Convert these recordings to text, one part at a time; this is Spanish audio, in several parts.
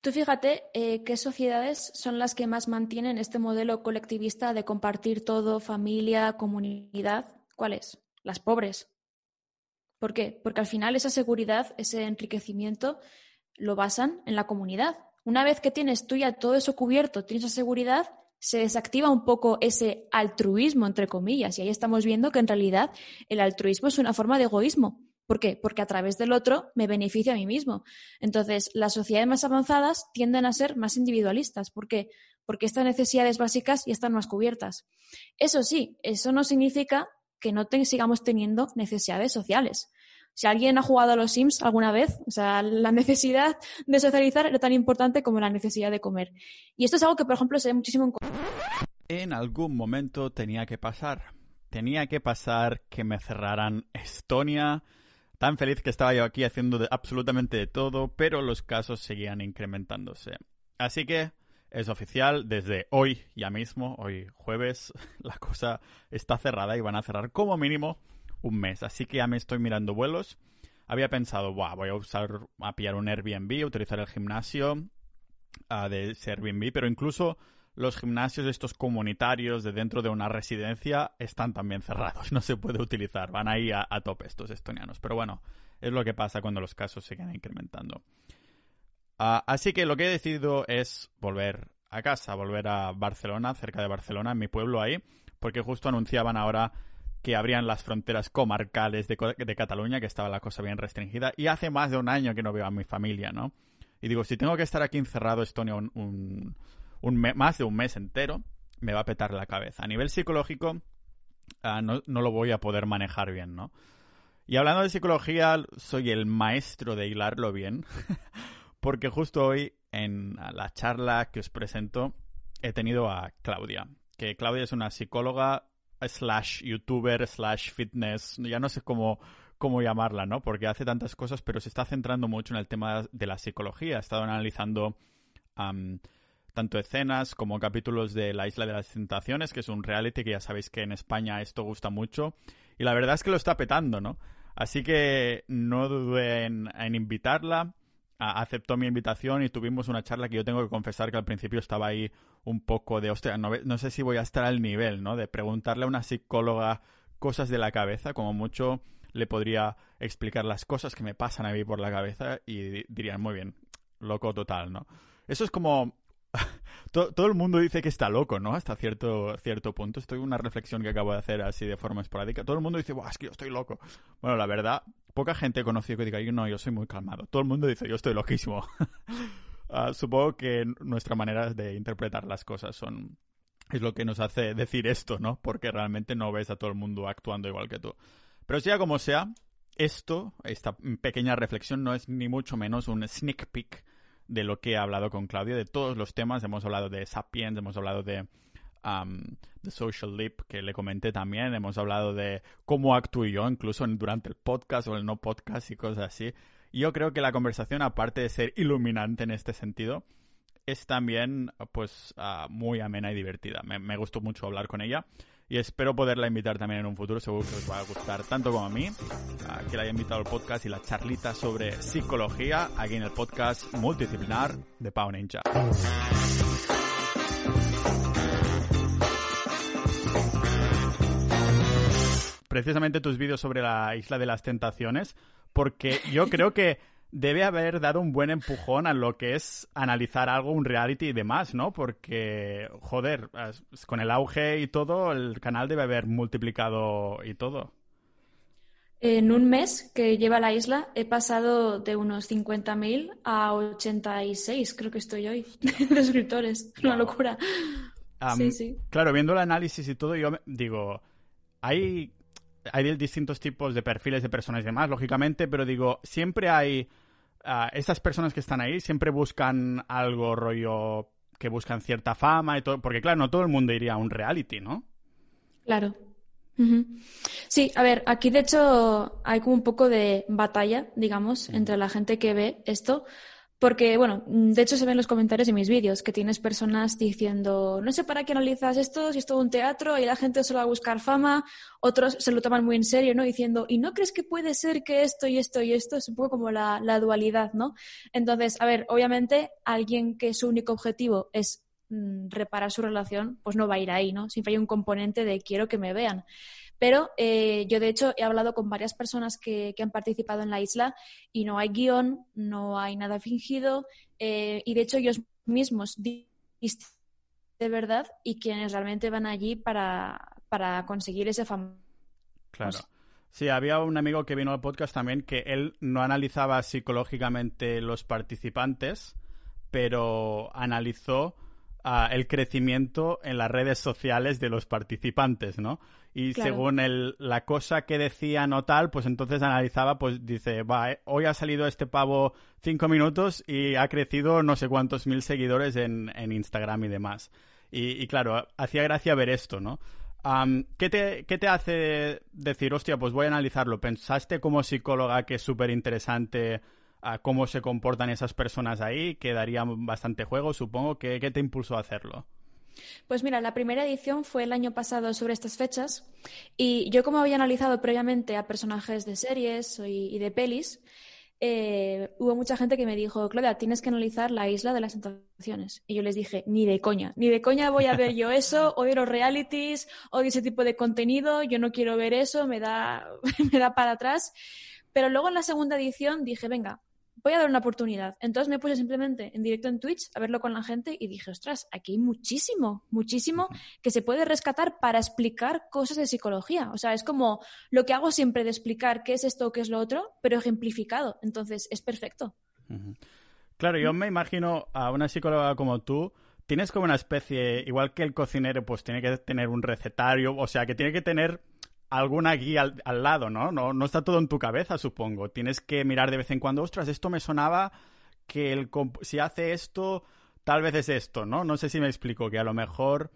Tú fíjate eh, qué sociedades son las que más mantienen este modelo colectivista de compartir todo, familia, comunidad. ¿Cuáles? Las pobres. ¿Por qué? Porque al final esa seguridad, ese enriquecimiento, lo basan en la comunidad. Una vez que tienes tú ya todo eso cubierto, tienes esa seguridad, se desactiva un poco ese altruismo, entre comillas, y ahí estamos viendo que en realidad el altruismo es una forma de egoísmo. ¿Por qué? Porque a través del otro me beneficia a mí mismo. Entonces, las sociedades más avanzadas tienden a ser más individualistas. ¿Por qué? Porque estas necesidades básicas ya están más cubiertas. Eso sí, eso no significa que no sigamos teniendo necesidades sociales. Si alguien ha jugado a los Sims alguna vez, o sea, la necesidad de socializar era tan importante como la necesidad de comer. Y esto es algo que, por ejemplo, se ve muchísimo en... En algún momento tenía que pasar. Tenía que pasar que me cerraran Estonia. Tan feliz que estaba yo aquí haciendo absolutamente de todo, pero los casos seguían incrementándose. Así que es oficial, desde hoy ya mismo, hoy jueves, la cosa está cerrada y van a cerrar como mínimo un mes. Así que ya me estoy mirando vuelos. Había pensado, voy a usar, a pillar un Airbnb, utilizar el gimnasio de Airbnb, pero incluso los gimnasios estos comunitarios de dentro de una residencia están también cerrados, no se puede utilizar, van ahí a, tope estos estonianos. Pero bueno, es lo que pasa cuando los casos siguen incrementando. Uh, así que lo que he decidido es volver a casa, volver a Barcelona, cerca de Barcelona, en mi pueblo ahí, porque justo anunciaban ahora que abrían las fronteras comarcales de, Cataluña, que estaba la cosa bien restringida, y hace más de un año que no veo a mi familia, ¿no? Y digo, si tengo que estar aquí encerrado Estonia un, un más de un mes entero, me va a petar la cabeza. A nivel psicológico, uh, no, no, lo voy a poder manejar bien, ¿no? Y hablando de psicología, soy el maestro de hilarlo bien, porque justo hoy en la charla que os presento he tenido a Claudia, que Claudia es una psicóloga slash youtuber slash fitness, ya no sé cómo, cómo llamarla, ¿no? Porque hace tantas cosas, pero se está centrando mucho en el tema de la psicología. Ha estado analizando tanto escenas como capítulos de La Isla de las Tentaciones, que es un reality que ya sabéis que en España esto gusta mucho. Y la verdad es que lo está petando, ¿no? Así que no dudé en, en invitarla aceptó mi invitación y tuvimos una charla que yo tengo que confesar que al principio estaba ahí un poco de, hostia, no, no, sé si voy a estar al nivel, ¿no? De preguntarle a una psicóloga cosas de la cabeza, como mucho le podría explicar las cosas que me pasan a mí por la cabeza y dirían, muy bien, loco total, ¿no? Eso es como todo, el mundo dice que está loco, ¿no? Hasta cierto, cierto punto. Esto es una reflexión que acabo de hacer así de forma esporádica. Todo el mundo dice, es que yo estoy loco. Bueno, la verdad, poca gente he conocido que diga, yo no, yo soy muy calmado. Todo el mundo dice, yo estoy loquísimo. uh, supongo que nuestra manera de interpretar las cosas son es lo que nos hace decir esto, ¿no? Porque realmente no ves a todo el mundo actuando igual que tú. Pero sea como sea, esto, esta pequeña reflexión, no es ni mucho menos un sneak peek de lo que he hablado con Claudia, de todos los temas. Hemos hablado de Sapiens, hemos hablado de The Social Leap, que le comenté también. Hemos hablado de cómo actúo yo, incluso durante el podcast o el no podcast y cosas así. yo creo que la conversación, aparte de ser iluminante en este sentido, es también pues uh, muy amena y divertida. Me, me gustó mucho hablar con ella y espero poderla invitar también en un futuro. Seguro que os va a gustar tanto como a mí, que la haya invitado al podcast y la charlita sobre psicología aquí en el podcast multidisciplinar de Pau Ninja. Precisamente tus vídeos sobre la isla de las tentaciones, porque yo creo que debe haber dado un buen empujón a lo que es analizar algo, un reality y demás, ¿no? Porque, joder, con el auge y todo, el canal debe haber multiplicado y todo. En un mes que lleva la isla he pasado de unos 50.000 a 86, creo que estoy hoy, de suscriptores. Una locura. sí, sí. Claro, viendo el análisis y todo, yo digo, hay hay distintos tipos de perfiles de personas y demás, lógicamente, pero digo, siempre hay... Uh, estas personas que están ahí siempre buscan algo rollo que buscan cierta fama y todo, porque claro, no todo el mundo iría a un reality, ¿no? Claro. Sí, a ver, aquí de hecho hay como un poco de batalla, digamos, entre la gente que ve esto, Porque, bueno, de hecho se ven los comentarios de mis vídeos que tienes personas diciendo, no sé para qué analizas esto, si es todo un teatro y la gente solo va a buscar fama, otros se lo toman muy en serio, ¿no? Diciendo, ¿y no crees que puede ser que esto y esto y esto? Es un poco como la, la dualidad, ¿no? Entonces, a ver, obviamente alguien que su único objetivo es mm, reparar su relación, pues no va a ir ahí, ¿no? Siempre hay un componente de quiero que me vean. Pero eh, yo, de hecho, he hablado con varias personas que, han participado en la isla y no hay guion, no hay nada fingido eh, y, de hecho, ellos mismos de verdad y quienes realmente van allí para, conseguir ese famoso. Claro. Sí, había un amigo que vino al podcast también que él no analizaba psicológicamente los participantes, pero analizó el crecimiento en las redes sociales de los participantes, ¿no? y según el, la cosa que decían o tal, pues entonces analizaba, pues dice, va, eh, hoy ha salido este pavo cinco minutos y ha crecido no sé cuántos mil seguidores en, en Instagram y demás. Y, claro, hacía gracia ver esto, ¿no? ¿qué, te, ¿Qué te hace decir, hostia, pues voy a analizarlo? ¿Pensaste como psicóloga que es súper interesante cómo se comportan esas personas ahí? Que daría bastante juego, supongo. ¿Qué, qué te impulsó a hacerlo? Pues mira, la primera edición fue el año pasado sobre estas fechas y yo como había analizado previamente a personajes de series y, de pelis, eh, hubo mucha gente que me dijo, Claudia, tienes que analizar la isla de las tentaciones. Y yo les dije, ni de coña, ni de coña voy a ver yo eso, odio los realities, odio ese tipo de contenido, yo no quiero ver eso, me da, me da para atrás. Pero luego en la segunda edición dije, venga, voy a dar una oportunidad. Entonces me puse simplemente en directo en Twitch a verlo con la gente y dije, ostras, aquí hay muchísimo, muchísimo que se puede rescatar para explicar cosas de psicología. O sea, es como lo que hago siempre de explicar qué es esto o qué es lo otro, pero ejemplificado. Entonces es perfecto. Claro, yo me imagino a una psicóloga como tú. Tienes como una especie, igual que el cocinero, pues tiene que tener un recetario, o sea, que tiene que tener alguna guía al, lado, ¿no? ¿no? No está todo en tu cabeza, supongo. Tienes que mirar de vez en cuando, ostras, esto me sonaba que el si hace esto, tal vez es esto, ¿no? No sé si me explico, que a lo mejor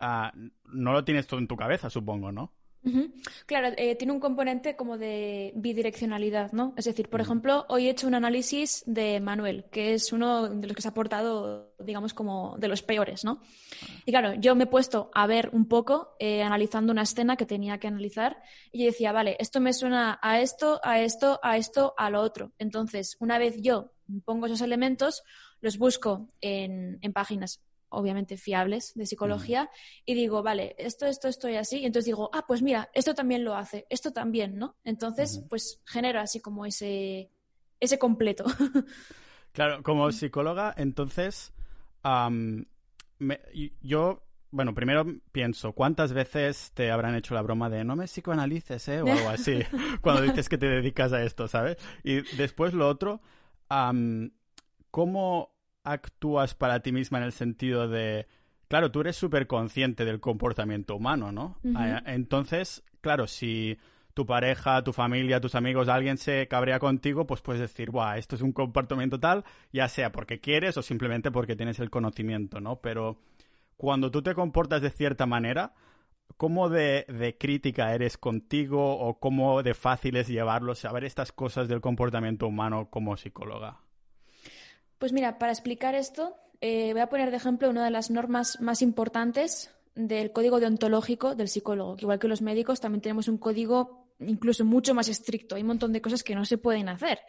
ah, no lo tienes todo en tu cabeza, supongo, ¿no? Claro, eh, tiene un componente como de bidireccionalidad, ¿no? Es decir, por ejemplo, hoy he hecho un análisis de Manuel, que es uno de los que se ha portado, digamos, como de los peores, ¿no? Y claro, yo me he puesto a ver un poco, eh, analizando una escena que tenía que analizar, y yo decía, vale, esto me suena a esto, a esto, a esto, a lo otro. Entonces, una vez yo pongo esos elementos, los busco en, en páginas obviamente fiables de psicología, y digo, vale, esto, esto, estoy así, y entonces digo, ah, pues mira, esto también lo hace, esto también, ¿no? Entonces, pues genero así como ese, ese completo. claro, como psicóloga, entonces, yo, bueno, primero pienso, ¿cuántas veces te habrán hecho la broma de no me psicoanalices, eh? O algo así, cuando dices que te dedicas a esto, ¿sabes? Y después lo otro, ¿cómo actúas para ti misma en el sentido de, claro, tú eres súper consciente del comportamiento humano, ¿no? Ah, entonces, claro, si tu pareja, tu familia, tus amigos, alguien se cabrea contigo, pues puedes decir, Buah, esto es un comportamiento tal, ya sea porque quieres o simplemente porque tienes el conocimiento, ¿no? Pero cuando tú te comportas de cierta manera, ¿cómo de, de crítica eres contigo o cómo de fácil es llevarlo, saber estas cosas del comportamiento humano como psicóloga? Pues mira, para explicar esto, eh, voy a poner de ejemplo una de las normas más importantes del código deontológico del psicólogo. igual que los médicos, también tenemos un código incluso mucho más estricto. Hay un montón de cosas que no se pueden hacer.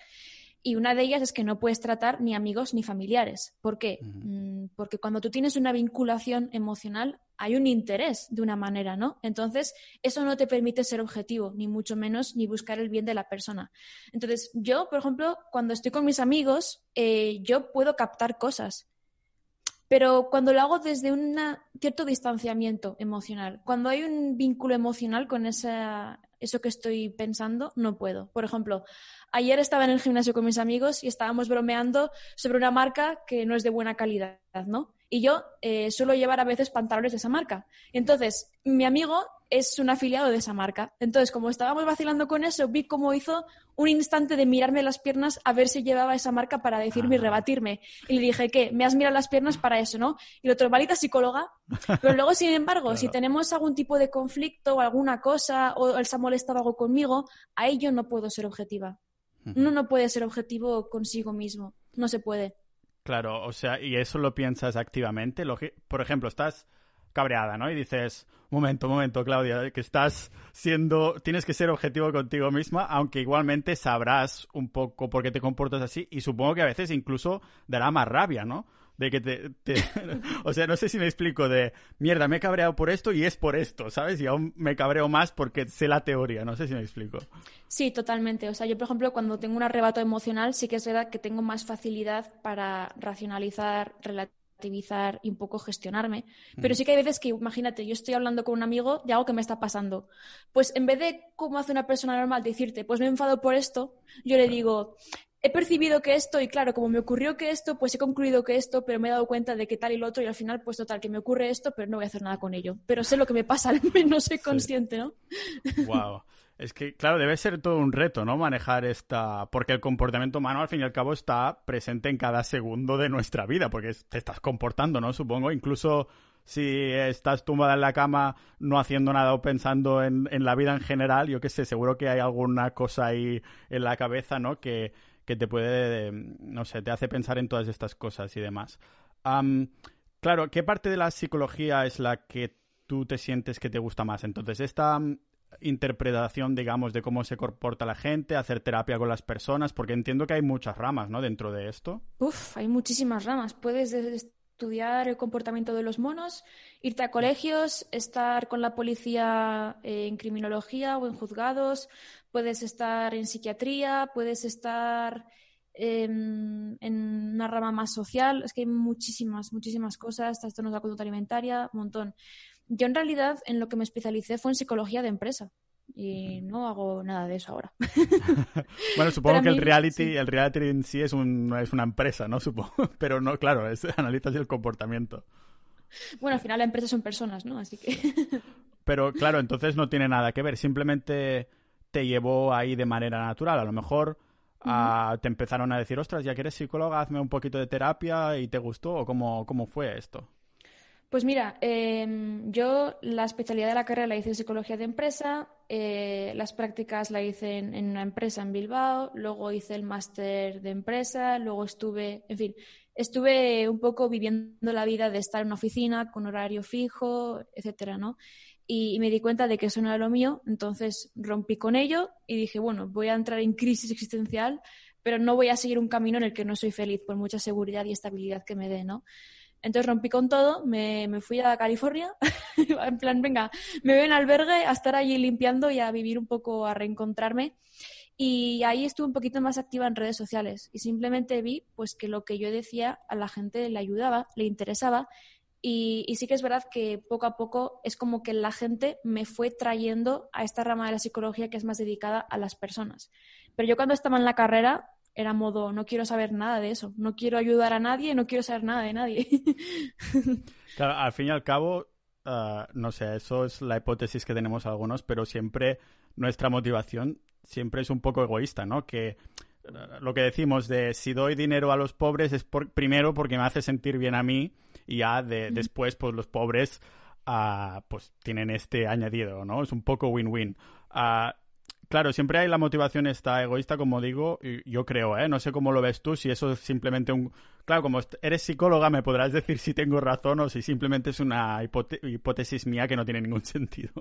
Y una de ellas es que no puedes tratar ni amigos ni familiares. ¿Por qué? Mm, porque cuando tú tienes una vinculación emocional, hay un interés de una manera, ¿no? Entonces, eso no te permite ser objetivo, ni mucho menos, ni buscar el bien de la persona. Entonces, yo, por ejemplo, cuando estoy con mis amigos, eh, yo puedo captar cosas, pero cuando lo hago desde un cierto distanciamiento emocional, cuando hay un vínculo emocional con esa, eso que estoy pensando, no puedo. Por ejemplo, ayer estaba en el gimnasio con mis amigos y estábamos bromeando sobre una marca que no es de buena calidad, ¿no? Y yo eh, suelo llevar a veces pantalones de esa marca. Entonces, mi amigo es un afiliado de esa marca. Entonces, como estábamos vacilando con eso, vi cómo hizo un instante de mirarme las piernas a ver si llevaba esa marca para decirme y rebatirme. Y le dije, ¿qué? Me has mirado las piernas para eso, ¿no? Y el otro, malita psicóloga. Pero luego, sin embargo, si tenemos algún tipo de conflicto o alguna cosa, o él se ha molestado algo conmigo, ahí yo no puedo ser objetiva. Uno no puede ser objetivo consigo mismo. no se puede. Claro, o sea, y eso lo piensas activamente. Por ejemplo, estás cabreada, ¿no? Y dices, momento, momento, Claudia, que estás siendo, tienes que ser objetivo contigo misma, aunque igualmente sabrás un poco por qué te comportas así y supongo que a veces incluso dará más rabia, ¿no? De que te, o sea, no sé si me explico de, mierda, me he cabreado por esto y es por esto, ¿sabes? Y aún me cabreo más porque sé la teoría, no sé si me explico. Sí, totalmente. O sea, yo, por ejemplo, cuando tengo un arrebato emocional, sí que es verdad que tengo más facilidad para racionalizar, relativizar y un poco gestionarme. Pero sí que hay veces que, imagínate, yo estoy hablando con un amigo de algo que me está pasando. Pues en vez de, como hace una persona normal, decirte, pues me he enfado por esto, yo le digo, he percibido que esto, y claro, como me ocurrió que esto, pues he concluido que esto, pero me he dado cuenta de que tal y lo otro, y al final, pues total, que me ocurre esto, pero no voy a hacer nada con ello. Pero sé lo que me pasa, al menos soy consciente, ¿no? Wow. Es que, claro, debe ser todo un reto, ¿no? Manejar esta. Porque el comportamiento humano, al fin y al cabo, está presente en cada segundo de nuestra vida, porque te estás comportando, ¿no? Supongo, incluso si estás tumbada en la cama no haciendo nada o pensando en, en la vida en general, yo qué sé, seguro que hay alguna cosa ahí en la cabeza, ¿no? Que, que te puede, no sé, te hace pensar en todas estas cosas y demás. claro, ¿qué parte de la psicología es la que tú te sientes que te gusta más? Entonces, esta interpretación, digamos, de cómo se comporta la gente, hacer terapia con las personas, porque entiendo que hay muchas ramas, ¿no? Dentro de esto. Uf, hay muchísimas ramas. Puedes estudiar el comportamiento de los monos, irte a colegios, estar con la policía en criminología o en juzgados, puedes estar en psiquiatría, puedes estar en, una rama más social. Es que hay muchísimas, muchísimas cosas, trastornos de la conducta alimentaria, un montón. Yo en realidad en lo que me especialicé fue en psicología de empresa y no hago nada de eso ahora. bueno, supongo que el reality, el reality en sí es, un, es una empresa, ¿no? Supongo, pero no, claro, es analizas el comportamiento. Bueno, al final la empresa son personas, ¿no? Así que. pero claro, entonces no tiene nada que ver. Simplemente te llevó ahí de manera natural. A lo mejor ah, te empezaron a decir, ostras, ya que eres psicóloga, hazme un poquito de terapia y te gustó. ¿O cómo, cómo fue esto? Pues mira, em, yo la especialidad de la carrera la hice en psicología de empresa, eh, las prácticas la hice en, en, una empresa en Bilbao, luego hice el máster de empresa, luego estuve, en fin, estuve un poco viviendo la vida de estar en una oficina con horario fijo, etcétera, ¿no? y, me di cuenta de que eso no era lo mío, entonces rompí con ello y dije, bueno, voy a entrar en crisis existencial, pero no voy a seguir un camino en el que no soy feliz por mucha seguridad y estabilidad que me dé, ¿no? Entonces rompí con todo, me, me fui a California, en plan, venga, me voy en albergue a estar allí limpiando y a vivir un poco, a reencontrarme. Y ahí estuve un poquito más activa en redes sociales y simplemente vi pues que lo que yo decía a la gente le ayudaba, le interesaba y, sí que es verdad que poco a poco es como que la gente me fue trayendo a esta rama de la psicología que es más dedicada a las personas. Pero yo cuando estaba en la carrera era modo, no quiero saber nada de eso, no quiero ayudar a nadie, no quiero saber nada de nadie. claro, al fin y al cabo, ah, no sé, eso es la hipótesis que tenemos algunos, pero siempre nuestra motivación siempre es un poco egoísta, ¿no? Que lo que decimos de si doy dinero a los pobres es por, primero porque me hace sentir bien a mí y ya de, después pues los pobres uh, pues tienen este añadido, ¿no? Es un poco win-win. Uh, claro, siempre hay la motivación esta egoísta, como digo, y yo creo, ¿eh? No sé cómo lo ves tú, si eso es simplemente un... Claro, como eres psicóloga me podrás decir si tengo razón o si simplemente es una hipótesis mía que no tiene ningún sentido.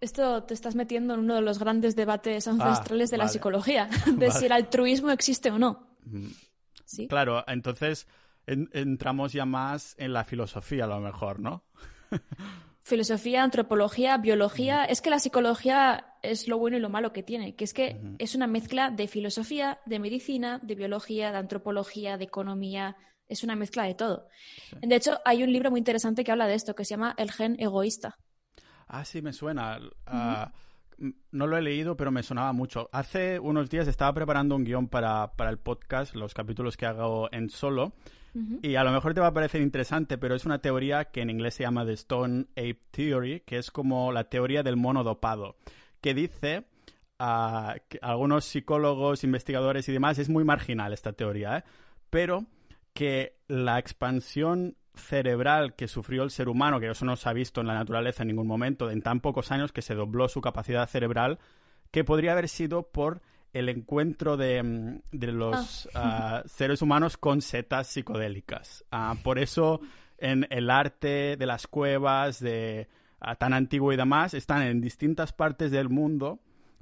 Esto te estás metiendo en uno de los grandes debates ah, ancestrales de la psicología, de si el altruismo existe o no. Mm. ¿Sí? Claro, entonces entramos ya más en la filosofía a lo mejor, ¿no? filosofía, antropología, biología. Es que la psicología es lo bueno y lo malo que tiene, que es que es una mezcla de filosofía, de medicina, de biología, de antropología, de economía. Es una mezcla de todo. De hecho, hay un libro muy interesante que habla de esto, que se llama El gen egoísta. Ah, sí, me suena. Ah, no lo he leído, pero me sonaba mucho. Hace unos días estaba preparando un guion para, para el podcast, los capítulos que hago en solo. Y a lo mejor te va a parecer interesante, pero es una teoría que en inglés se llama The Stone Ape Theory, que es como la teoría del mono dopado, que dice a algunos psicólogos, investigadores y demás, es muy marginal esta teoría, ¿eh? pero que la expansión cerebral que sufrió el ser humano, que eso no se ha visto en la naturaleza en ningún momento, en tan pocos años que se dobló su capacidad cerebral, que podría haber sido por el encuentro de, mm, los ah. seres humanos con setas psicodélicas. por eso en el arte de las cuevas de tan antiguo y demás están en distintas partes del mundo,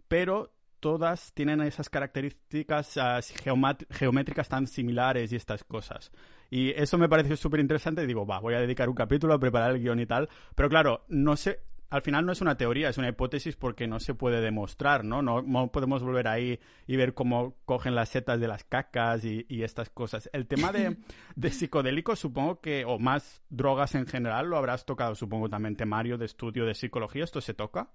pero todas tienen esas características geométricas tan similares y estas cosas. Y eso me pareció súper interesante. Digo, va, voy a dedicar un capítulo a preparar el guion y tal. Pero claro, no sé, al final no es una teoría, es una hipótesis porque no se puede demostrar, ¿no? No, podemos volver ahí y ver cómo cogen las setas de las cacas y, estas cosas. El tema de, de, psicodélicos, supongo que, o más drogas en general, lo habrás tocado, supongo, también temario de estudio de psicología. ¿Esto se toca?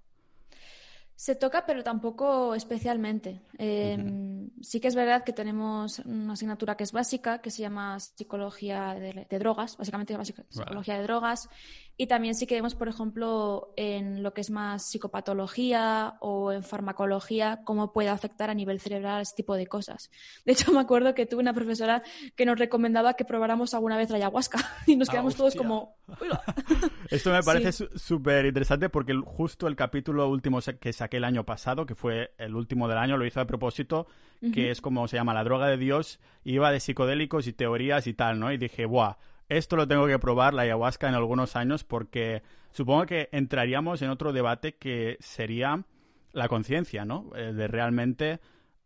Se toca, pero tampoco especialmente. Em, sí que es verdad que tenemos una asignatura que es básica, que se llama psicología de, drogas, básicamente psicología de drogas, y también sí que vemos, por ejemplo, en lo que es más psicopatología o en farmacología, cómo puede afectar a nivel cerebral ese tipo de cosas. De hecho, me acuerdo que tuve una profesora que nos recomendaba que probáramos alguna vez la ayahuasca y nos ah, quedamos todos como... Esto me parece súper interesante porque justo el capítulo último que saqué el año pasado, que fue el último del año, lo hizo a propósito, que es como se llama la droga de Dios, iba de psicodélicos y teorías y tal, ¿no? Y dije, ¡buah! Esto lo tengo que probar, la ayahuasca, en algunos años, porque supongo que entraríamos en otro debate que sería la conciencia, ¿no? Eh, de realmente,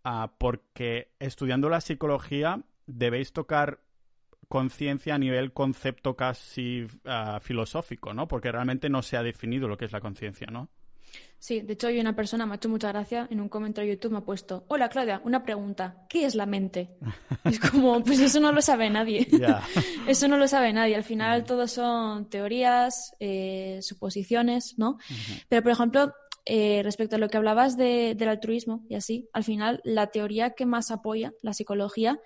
ah, porque estudiando la psicología debéis tocar conciencia a nivel concepto casi ah, filosófico, ¿no? Porque realmente no se ha definido lo que es la conciencia, ¿no? Sí, de hecho hay una persona, me ha hecho mucha gracia, en un comentario de YouTube me ha puesto, hola Claudia, una pregunta, ¿qué es la mente? es como, pues eso no lo sabe nadie. eso no lo sabe nadie. Al final todo son teorías, eh, suposiciones, ¿no? Pero, por ejemplo, eh, respecto a lo que hablabas del altruismo y así, al final la teoría que más apoya la psicología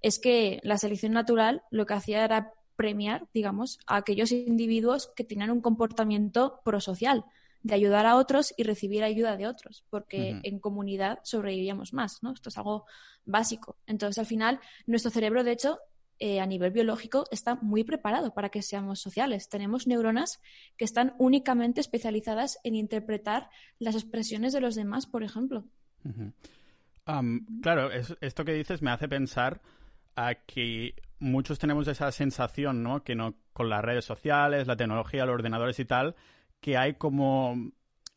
es que la selección natural lo que hacía era premiar, digamos, a aquellos individuos que tenían un comportamiento prosocial de ayudar a otros y recibir ayuda de otros, porque en comunidad sobrevivíamos más, ¿no? Esto es algo básico. Entonces, al final, nuestro cerebro, de hecho, eh, a nivel biológico, está muy preparado para que seamos sociales. Tenemos neuronas que están únicamente especializadas en interpretar las expresiones de los demás, por ejemplo. claro, esto que dices me hace pensar a que muchos tenemos esa sensación, ¿no? Que no con las redes sociales, la tecnología, los ordenadores y tal, que hay como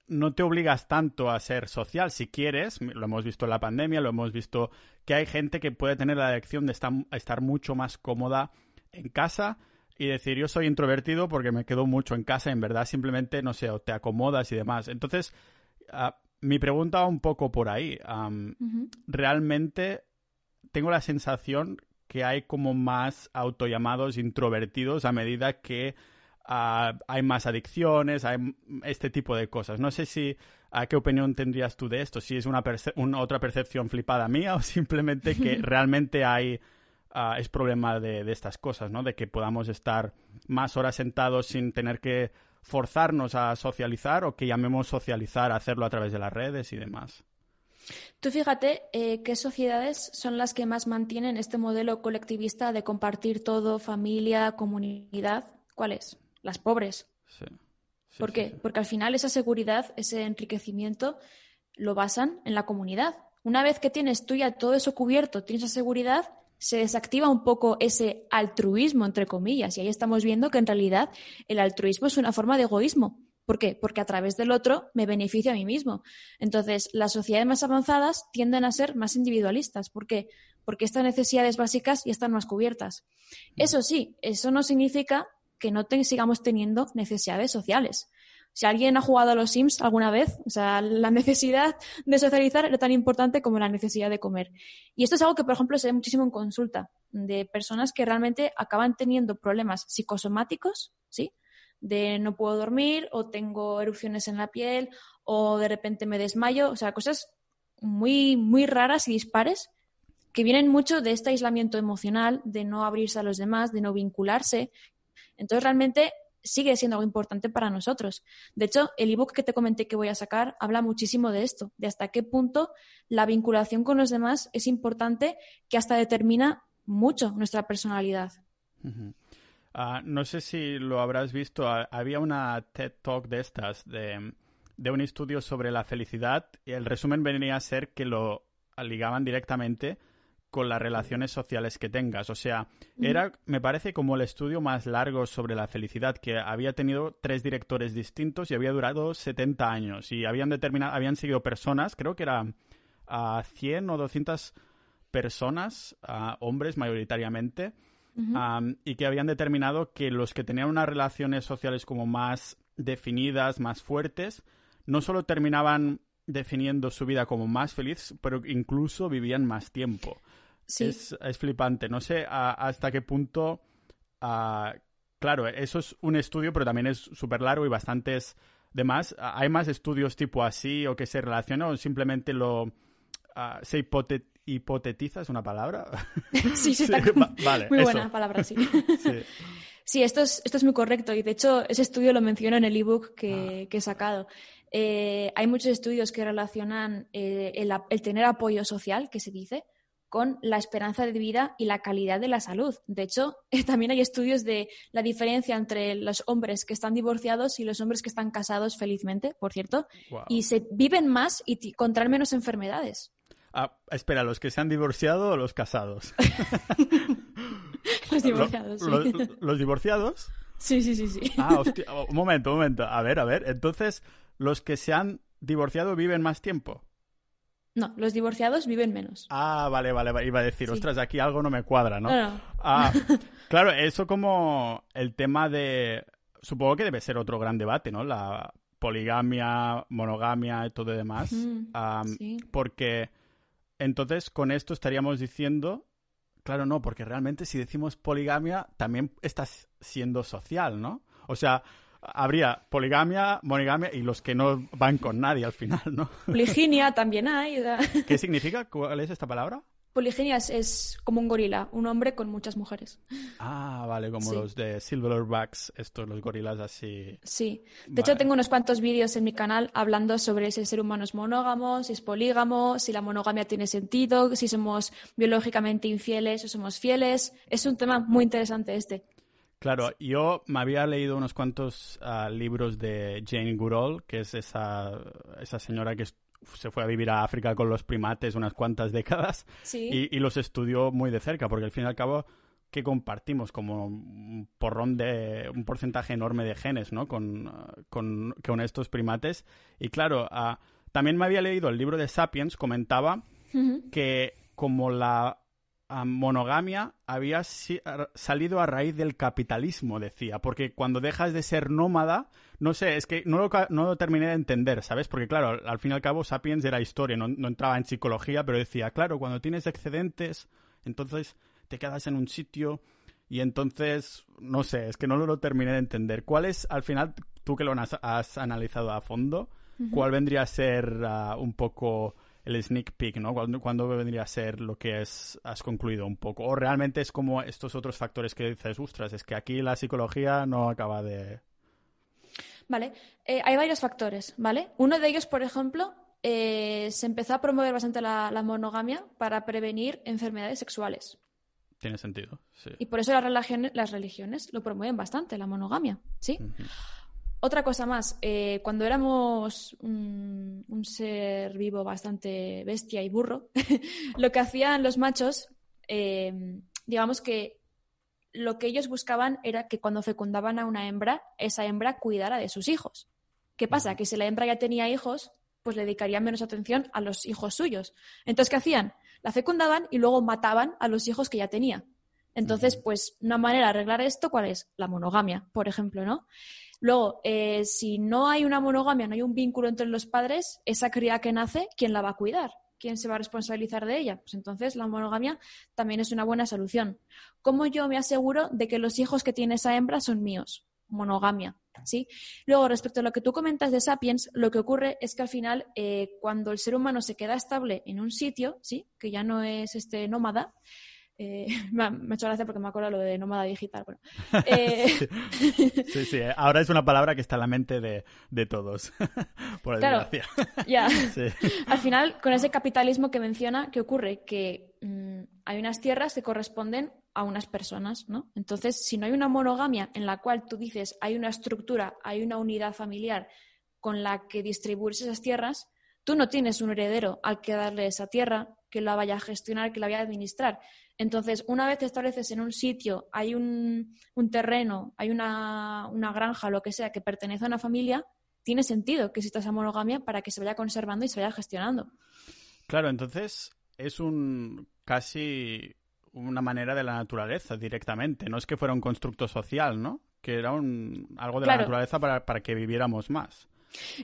no te obligas tanto a ser social si quieres, lo hemos visto en la pandemia, lo hemos visto que hay gente que puede tener la elección de estar, mucho más cómoda en casa y decir yo soy introvertido porque me quedo mucho en casa, en verdad simplemente, no sé, o te acomodas y demás. Entonces, ah, mi pregunta va un poco por ahí. Realmente tengo la sensación que hay como más autollamados introvertidos a medida que hay más adicciones, hay este tipo de cosas. No sé si a qué opinión tendrías tú de esto, si es una, otra percepción flipada mía o simplemente que realmente hay es problema de, estas cosas, ¿no? De que podamos estar más horas sentados sin tener que forzarnos a socializar o que llamemos socializar a hacerlo a través de las redes y demás. Tú fíjate eh, qué sociedades son las que más mantienen este modelo colectivista de compartir todo, familia, comunidad. ¿Cuál es? Las pobres. ¿Por qué? Porque al final esa seguridad, ese enriquecimiento, lo basan en la comunidad. Una vez que tienes tú ya todo eso cubierto, tienes esa seguridad, se desactiva un poco ese altruismo, entre comillas. Y ahí estamos viendo que en realidad el altruismo es una forma de egoísmo. ¿Por qué? Porque a través del otro me beneficio a mí mismo. Entonces, las sociedades más avanzadas tienden a ser más individualistas. ¿Por qué? Porque estas necesidades básicas ya están más cubiertas. Eso sí, eso no significa que no sigamos teniendo necesidades sociales. Si alguien ha jugado a los Sims alguna vez, o sea, la necesidad de socializar era tan importante como la necesidad de comer. Y esto es algo que, por ejemplo, se ve muchísimo en consulta de personas que realmente acaban teniendo problemas psicosomáticos, ¿sí? De no puedo dormir o tengo erupciones en la piel o de repente me desmayo, o sea, cosas muy, muy raras y dispares que vienen mucho de este aislamiento emocional, de no abrirse a los demás, de no vincularse, entonces, realmente sigue siendo algo importante para nosotros. De hecho, el ebook que te comenté que voy a sacar habla muchísimo de esto, de hasta qué punto la vinculación con los demás es importante, que hasta determina mucho nuestra personalidad. Ah, no sé si lo habrás visto, había una TED Talk de estas, de, de, un estudio sobre la felicidad, y el resumen venía a ser que lo ligaban directamente con las relaciones sociales que tengas. O sea, era, me parece, como el estudio más largo sobre la felicidad, que había tenido tres directores distintos y había durado 70 años. Y habían determinado, habían seguido personas, creo que eran a 100 o 200 personas, hombres mayoritariamente, y que habían determinado que los que tenían unas relaciones sociales como más definidas, más fuertes, no solo terminaban definiendo su vida como más feliz, pero incluso vivían más tiempo. Es, flipante. No sé hasta qué punto. claro, eso es un estudio, pero también es súper largo y bastantes demás. ¿Hay más estudios tipo así o que se relacionan o simplemente lo. se hipotetiza? ¿Es una palabra? Sí, sí, está vale, muy buena palabra, sí. sí. esto es, esto es muy correcto y de hecho ese estudio lo menciono en el ebook que, ah. que he sacado. Eh, hay muchos estudios que relacionan eh, el, tener apoyo social, que se dice, con la esperanza de vida y la calidad de la salud. De hecho, también hay estudios de la diferencia entre los hombres que están divorciados y los hombres que están casados felizmente, por cierto, y se viven más y contraen menos enfermedades. Ah, espera, ¿los que se han divorciado o los casados? los divorciados, sí. ¿Los, divorciados? Sí, sí, sí, sí. Ah, hostia, un momento, un momento. A ver, a ver. Entonces, ¿los que se han divorciado viven más tiempo? No, los divorciados viven menos. Ah, vale, vale, iba a decir, ostras, aquí algo no me cuadra, ¿no? Ah, claro, eso como el tema de... Supongo que debe ser otro gran debate, ¿no? La poligamia, monogamia y todo lo demás. sí. Porque entonces con esto estaríamos diciendo... Claro, no, porque realmente si decimos poligamia también estás siendo social, ¿no? O sea, habría poligamia, monogamia y los que no van con nadie al final, ¿no? Poliginia también hay. ¿Qué significa? ¿Cuál es esta palabra? Poliginia es, como un gorila, un hombre con muchas mujeres. Ah, vale, como los de Silverbacks, estos, los gorilas así. Sí. De hecho, tengo unos cuantos vídeos en mi canal hablando sobre si el ser humano es monógamo, si es polígamo, si la monogamia tiene sentido, si somos biológicamente infieles o somos fieles. Es un tema muy interesante este. Claro, yo me había leído unos cuantos ah, libros de Jane Goodall, que es esa, esa señora que se fue a vivir a África con los primates unas cuantas décadas y, los estudió muy de cerca, porque al fin y al cabo que compartimos como un porrón de un porcentaje enorme de genes, ¿no? Con, con, con estos primates. Y claro, ah, también me había leído el libro de Sapiens, comentaba que como la monogamia había salido a raíz del capitalismo, decía, porque cuando dejas de ser nómada, no sé, es que no lo, no lo terminé de entender, ¿sabes? Porque claro, al, fin y al cabo Sapiens era historia, no, entraba en psicología, pero decía, claro, cuando tienes excedentes, entonces te quedas en un sitio y entonces, no sé, es que no lo terminé de entender. ¿Cuál es, al final, tú que lo has, analizado a fondo, cuál vendría a ser ah, un poco el sneak peek, ¿no? ¿Cuándo, vendría a ser lo que es, has concluido un poco? O realmente es como estos otros factores que dices, ostras, es que aquí la psicología no acaba de... Vale, eh, hay varios factores, ¿vale? Uno de ellos, por ejemplo, eh, se empezó a promover bastante la, monogamia para prevenir enfermedades sexuales. Tiene sentido, sí. Y por eso las religiones, las religiones lo promueven bastante, la monogamia, ¿sí? Otra cosa más, eh, cuando éramos un, ser vivo bastante bestia y burro, lo que hacían los machos, eh, digamos que lo que ellos buscaban era que cuando fecundaban a una hembra, esa hembra cuidara de sus hijos. ¿Qué pasa? Que si la hembra ya tenía hijos, pues le dedicarían menos atención a los hijos suyos. Entonces, ¿qué hacían? La fecundaban y luego mataban a los hijos que ya tenía. Entonces, pues una manera de arreglar esto, ¿cuál es? La monogamia, por ejemplo, ¿no? Luego, eh, si no hay una monogamia, no hay un vínculo entre los padres, esa cría que nace, ¿quién la va a cuidar? ¿Quién se va a responsabilizar de ella? Pues entonces la monogamia también es una buena solución. ¿Cómo yo me aseguro de que los hijos que tiene esa hembra son míos? Monogamia. ¿sí? Luego, respecto a lo que tú comentas de Sapiens, lo que ocurre es que al final, eh, cuando el ser humano se queda estable en un sitio, ¿sí? que ya no es este nómada, eh, me, ha, hecho gracia porque me acuerdo lo de nómada digital. Bueno, eh, sí, sí, eh, ahora es una palabra que está en la mente de, todos, por desgracia. ya. Al final, con ese capitalismo que menciona, ¿qué ocurre? Que mm, hay unas tierras que corresponden a unas personas, ¿no? Entonces, si no hay una monogamia en la cual tú dices hay una estructura, hay una unidad familiar con la que distribuirse esas tierras, tú no tienes un heredero al que darle esa tierra, que la vaya a gestionar, que la vaya a administrar. Entonces, una vez te estableces en un sitio, hay un, terreno, hay una, granja, lo que sea, que pertenece a una familia, tiene sentido que exista esa monogamia para que se vaya conservando y se vaya gestionando. Claro, entonces es un casi una manera de la naturaleza directamente. No es que fuera un constructo social, ¿no? Que era un, algo de la naturaleza para, para que viviéramos más.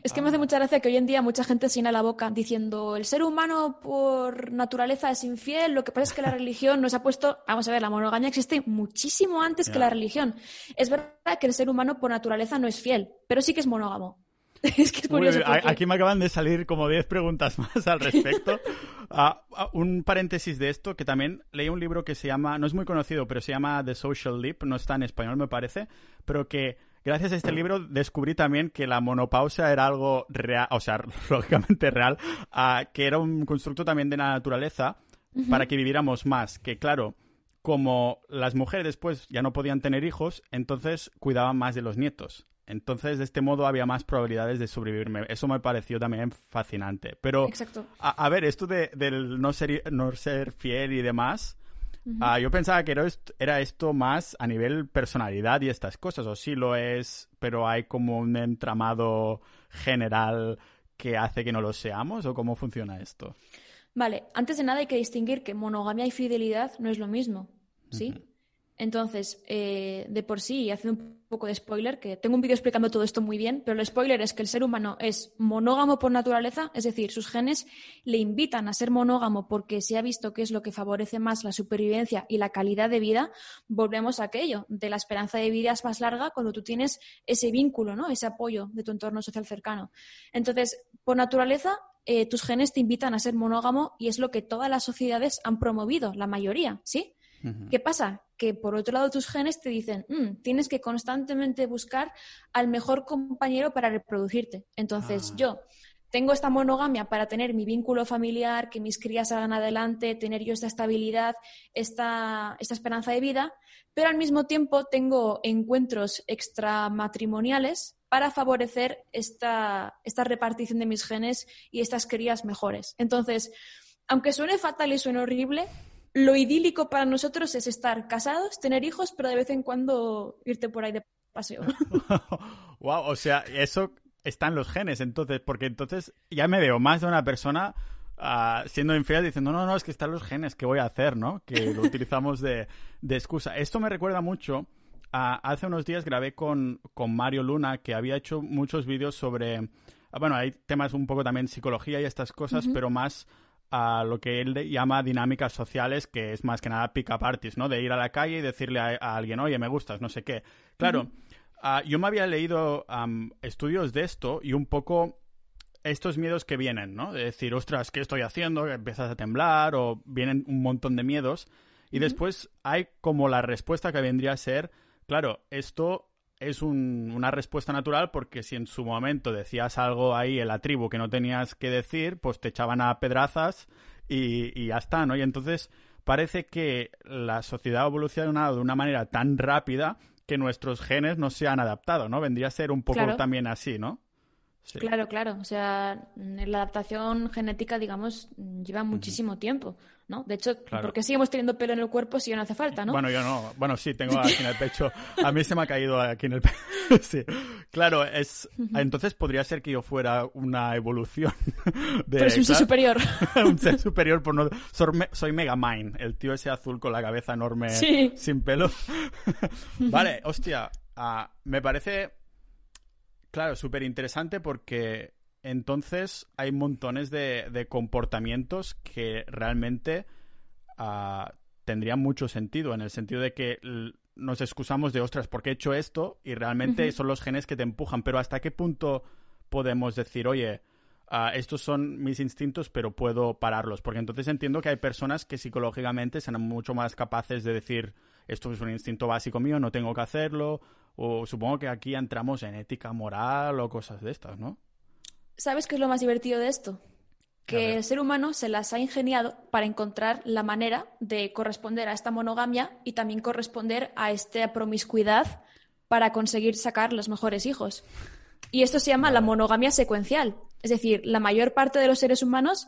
Es que me hace mucha gracia que hoy en día mucha gente se llena la boca diciendo el ser humano por naturaleza es infiel, lo que pasa es que la religión nos ha puesto, vamos a ver, la monogamia existe muchísimo antes que la religión. Es verdad que el ser humano por naturaleza no es fiel, pero sí que es monógamo. es que es curioso. Aquí me acaban de salir como 10 preguntas más al respecto. Ah, ah, un paréntesis de esto, que también leí un libro que se llama, no es muy conocido, pero se llama The Social Leap, no está en español me parece, pero que gracias a este libro descubrí también que la monopausia era algo real, o sea, lógicamente real, que era un constructo también de la naturaleza para que viviéramos más. Que claro, como las mujeres después ya no podían tener hijos, entonces cuidaban más de los nietos. Entonces, de este modo había más probabilidades de sobrevivir. Eso me pareció también fascinante. Pero, A, ver, esto de, del no ser, no ser fiel y demás, Ah, yo pensaba que era esto, más a nivel personalidad y estas cosas, o sí lo es, pero hay como un entramado general que hace que no lo seamos, o cómo funciona esto. Vale, antes de nada hay que distinguir que monogamia y fidelidad no es lo mismo, ¿sí? Entonces, eh, de por sí, haciendo un poco de spoiler, que tengo un vídeo explicando todo esto muy bien, pero el spoiler es que el ser humano es monógamo por naturaleza, es decir, sus genes le invitan a ser monógamo porque se ha visto que es lo que favorece más la supervivencia y la calidad de vida. Volvemos a aquello, de la esperanza de vida es más larga cuando tú tienes ese vínculo, ¿no? ese apoyo de tu entorno social cercano. Entonces, por naturaleza, eh, tus genes te invitan a ser monógamo y es lo que todas las sociedades han promovido, la mayoría, ¿sí? ¿Qué pasa? Que por otro lado tus genes te dicen, mm, tienes que constantemente buscar al mejor compañero para reproducirte. Entonces ah. yo tengo esta monogamia para tener mi vínculo familiar, que mis crías salgan adelante, tener yo esta estabilidad, esta, esta esperanza de vida, pero al mismo tiempo tengo encuentros extramatrimoniales para favorecer esta, esta repartición de mis genes y estas crías mejores. Entonces, aunque suene fatal y suene horrible, lo idílico para nosotros es estar casados, tener hijos, pero de vez en cuando irte por ahí de paseo. wow, o sea, eso está en los genes, entonces, porque entonces ya me veo más de una persona uh, siendo infiel diciendo, no, no, es que están los genes, ¿qué voy a hacer, no? Que lo utilizamos de, excusa. Esto me recuerda mucho a, hace unos días grabé con, con Mario Luna, que había hecho muchos vídeos sobre, bueno, hay temas un poco también psicología y estas cosas, pero más a lo que él llama dinámicas sociales, que es más que nada pick-up artists, ¿no? De ir a la calle y decirle a, alguien, oye, me gustas, no sé qué. Claro, ah, yo me había leído estudios de esto y un poco estos miedos que vienen, ¿no? De decir, ostras, ¿qué estoy haciendo? empiezas a temblar o vienen un montón de miedos. Y después hay como la respuesta que vendría a ser, claro, esto es una respuesta natural porque si en su momento decías algo ahí en la tribu que no tenías que decir, pues te echaban a pedrazas y, ya está, ¿no? Y entonces parece que la sociedad ha evolucionado de una manera tan rápida que nuestros genes no se han adaptado, ¿no? Vendría a ser un poco también así, ¿no? Claro, claro. O sea, la adaptación genética, digamos, lleva muchísimo tiempo. ¿no? De hecho, ¿por qué seguimos teniendo pelo en el cuerpo si no hace falta, no? Bueno, yo no. Bueno, sí, tengo aquí en el pecho. A mí se me ha caído aquí en el pecho. sí. Claro, es... Entonces podría ser que yo fuera una evolución de... Pero es un ser superior. un ser superior por no... Soy Mega Mind, el tío ese azul con la cabeza enorme sin pelo. vale, hostia. Ah, me parece... Claro, súper interesante porque entonces hay montones de, comportamientos que realmente ah, tendrían mucho sentido, en el sentido de que nos excusamos de, ostras, ¿por qué he hecho esto? Y realmente son los genes que te empujan. Pero ¿hasta qué punto podemos decir, oye, ah, estos son mis instintos, pero puedo pararlos? Porque entonces entiendo que hay personas que psicológicamente serán mucho más capaces de decir, esto es un instinto básico mío, no tengo que hacerlo. O supongo que aquí entramos en ética moral o cosas de estas, ¿no? ¿Sabes qué es lo más divertido de esto? Que el ser humano se las ha ingeniado para encontrar la manera de corresponder a esta monogamia y también corresponder a esta promiscuidad para conseguir sacar los mejores hijos. Y esto se llama la monogamia secuencial. Es decir, la mayor parte de los seres humanos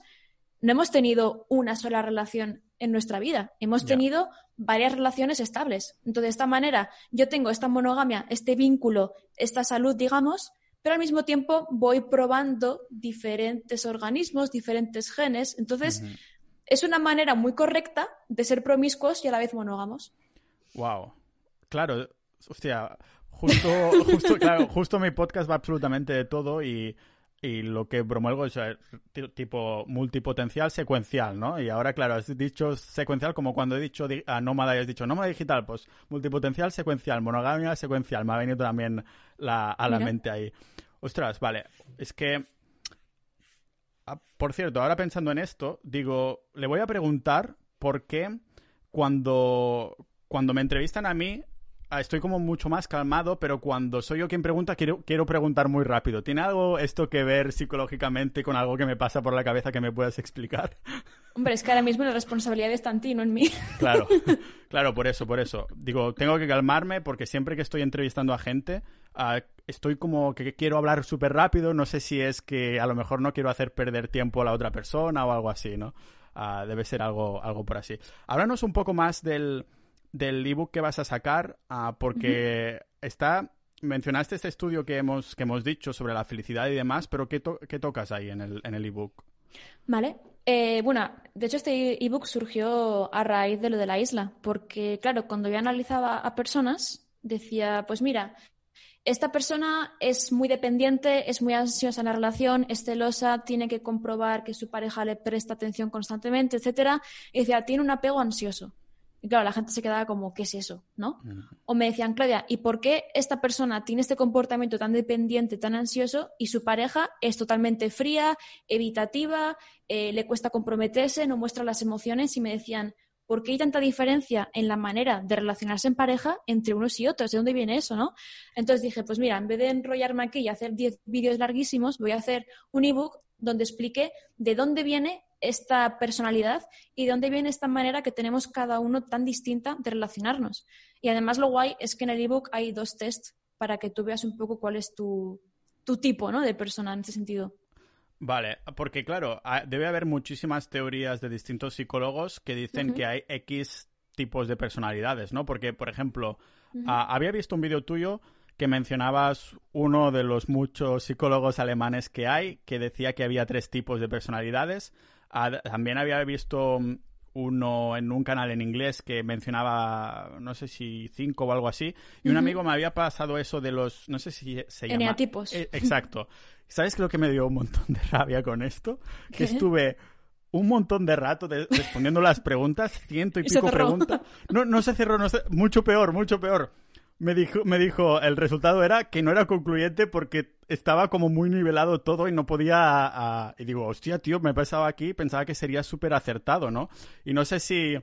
no hemos tenido una sola relación en nuestra vida, hemos tenido varias relaciones estables. Entonces, de esta manera, yo tengo esta monogamia, este vínculo, esta salud, digamos, pero al mismo tiempo voy probando diferentes organismos, diferentes genes. Entonces, es una manera muy correcta de ser promiscuos y a la vez monógamos. Wow. Claro, hostia, justo, justo, claro, justo mi podcast va absolutamente de todo y, lo que promuevo es tipo multipotencial secuencial, ¿no? Y ahora, claro, has dicho secuencial como cuando he dicho a nómada y has dicho nómada digital, pues multipotencial secuencial, monogamia secuencial, me ha venido también a la mente ahí. Ostras, vale, es que ah, por cierto, ahora pensando en esto, digo, le voy a preguntar por qué cuando, cuando me entrevistan a mí estoy como mucho más calmado, pero cuando soy yo quien pregunta, quiero, quiero preguntar muy rápido. ¿Tiene algo esto que ver psicológicamente con algo que me pasa por la cabeza que me puedas explicar? Hombre, es que ahora mismo la responsabilidad está en ti, no en mí. Claro, claro, por eso, por eso. Digo, tengo que calmarme porque siempre que estoy entrevistando a gente, ah, estoy como que quiero hablar súper rápido. No sé si es que a lo mejor no quiero hacer perder tiempo a la otra persona o algo así, ¿no? Ah, debe ser algo, algo por así. Háblanos un poco más del del ebook que vas a sacar, ah, porque está mencionaste este estudio que hemos, que hemos dicho sobre la felicidad y demás, pero ¿qué, tocas ahí en el, en el ebook? Vale. Eh, bueno, de hecho este ebook surgió a raíz de lo de la isla, porque claro, cuando yo analizaba a personas, decía, pues mira, esta persona es muy dependiente, es muy ansiosa en la relación, es celosa, tiene que comprobar que su pareja le presta atención constantemente, etcétera, y decía, tiene un apego ansioso. Y claro, la gente se quedaba como, ¿qué es eso? ¿No? O me decían, Claudia, ¿y por qué esta persona tiene este comportamiento tan dependiente, tan ansioso, y su pareja es totalmente fría, evitativa, eh, le cuesta comprometerse, no muestra las emociones? Y me decían, ¿por qué hay tanta diferencia en la manera de relacionarse en pareja entre unos y otros? ¿De dónde viene eso, no? Entonces dije, pues mira, en vez de enrollarme aquí y hacer 10 vídeos larguísimos, voy a hacer un ebook donde explique de dónde viene esta personalidad y de dónde viene esta manera que tenemos cada uno tan distinta de relacionarnos. Y además lo guay es que en el ebook hay dos tests para que tú veas un poco cuál es tu, tipo ¿no? de persona en ese sentido. Vale, porque claro, debe haber muchísimas teorías de distintos psicólogos que dicen que hay X tipos de personalidades, ¿no? Porque, por ejemplo, había visto un vídeo tuyo que mencionabas uno de los muchos psicólogos alemanes que hay, que decía que había tres tipos de personalidades. también había visto mm, uno en un canal en inglés que mencionaba, no sé si cinco o algo así, y un amigo me había pasado eso de los, no sé si se llama... Eneatipos. Eh, exacto. ¿Sabes lo que me dio un montón de rabia con esto? Que estuve un montón de rato respondiendo las preguntas, ciento y, pico preguntas. No, no se cerró, no mucho peor, mucho peor me dijo, me dijo, el resultado era que no era concluyente porque estaba como muy nivelado todo y no podía... y digo, hostia, tío, me pasaba aquí, pensaba que sería súper acertado, ¿no? Y no sé si...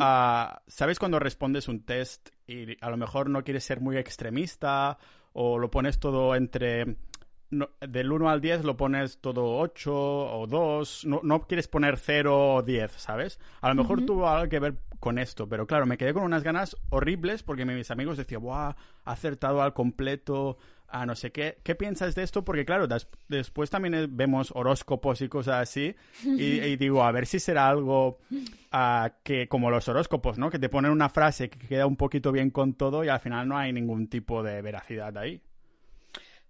Ah, ¿Sabes cuando respondes un test y a lo mejor no quieres ser muy extremista o lo pones todo entre del 1 al 10 lo pones todo 8 o 2, no, no quieres poner 0 o 10, ¿sabes? A lo mejor tuvo algo que ver con esto, pero claro, me quedé con unas ganas horribles porque mis amigos decían, ¡buah! Ha acertado al completo, a no sé qué. ¿Qué piensas de esto? Porque claro, después también vemos horóscopos y cosas así y, digo, a ver si será algo uh, que, como los horóscopos, ¿no? Que te ponen una frase que queda un poquito bien con todo y al final no hay ningún tipo de veracidad ahí.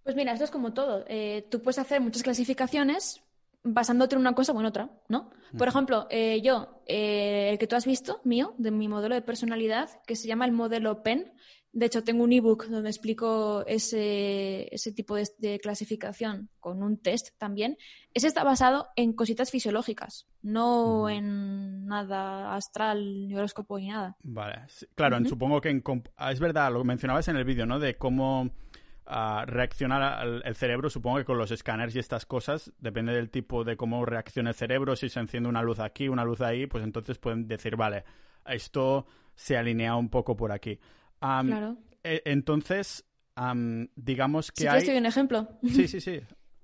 Pues mira, esto es como todo. Eh, tú puedes hacer muchas clasificaciones basándote en una cosa o en otra, ¿no? Por ejemplo, eh, yo, eh, el que tú has visto, mío, de mi modelo de personalidad, que se llama el modelo PEN. De hecho, tengo un ebook donde explico ese, ese tipo de, clasificación con un test también. Ese está basado en cositas fisiológicas, no en nada astral, ni horóscopo ni nada. Vale, claro, supongo que ah, es verdad, lo mencionabas en el vídeo, ¿no? De cómo reaccionar el cerebro, supongo que con los escáneres y estas cosas, depende del tipo de cómo reacciona el cerebro, si se enciende una luz aquí, una luz ahí, pues entonces pueden decir, vale, esto se alinea un poco por aquí. claro. E, entonces, digamos que si hay... te un ejemplo. Sí, sí, sí.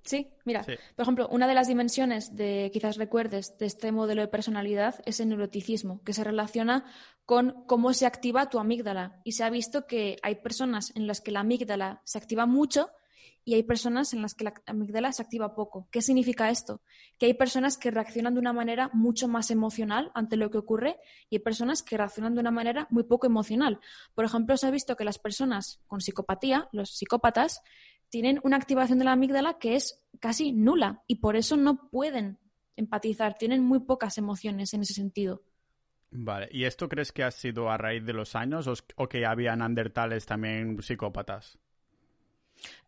Sí, mira, por ejemplo, una de las dimensiones de, quizás recuerdes, de este modelo de personalidad es el neuroticismo, que se relaciona con cómo se activa tu amígdala. Y se ha visto que hay personas en las que la amígdala se activa mucho y hay personas en las que la amígdala se activa poco. ¿Qué significa esto? Que hay personas que reaccionan de una manera mucho más emocional ante lo que ocurre y hay personas que reaccionan de una manera muy poco emocional. Por ejemplo, se ha visto que las personas con psicopatía, los psicópatas, tienen una activación de la amígdala que es casi nula y por eso no pueden empatizar, tienen muy pocas emociones en ese sentido. Vale, ¿y esto crees que ha sido a raíz de los años o, que había neandertales también psicópatas?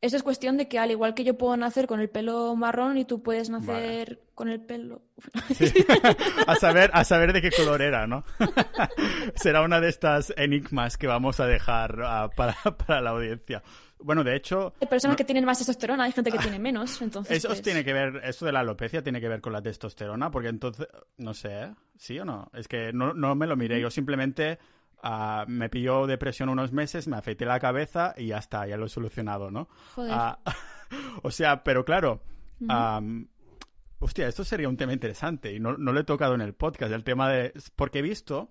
Eso es cuestión de que al igual que yo puedo nacer con el pelo marrón y tú puedes nacer con el pelo... a, saber, a saber de qué color era, ¿no? Será una de estas enigmas que vamos a dejar ah, para, para la audiencia. Bueno, de hecho... Hay personas que tienen más testosterona, hay gente que tiene menos, entonces... Eso pues tiene que ver, eso de la alopecia tiene que ver con la testosterona, porque entonces, no sé, ¿eh? ¿sí o no? Es que no, no me lo miré, yo simplemente uh, me pilló depresión unos meses, me afeité la cabeza y ya está, ya lo he solucionado, ¿no? Joder. Uh, o sea, pero claro... um, hostia, esto sería un tema interesante y no, no lo he tocado en el podcast, el tema de... Porque he visto,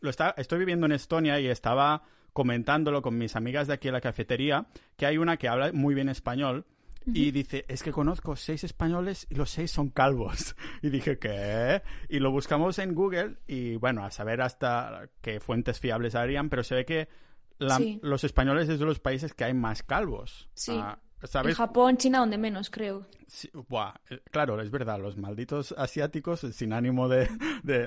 lo está, estoy viviendo en Estonia y estaba comentándolo con mis amigas de aquí en la cafetería, que hay una que habla muy bien español y dice, es que conozco seis españoles y los seis son calvos. Y dije, ¿qué? Y lo buscamos en Google y bueno, a saber hasta qué fuentes fiables harían, pero se ve que los españoles es de los países que hay más calvos. Sí. Ah, en Japón, China, donde menos, creo. Eh, claro, es verdad, los malditos asiáticos, sin ánimo de,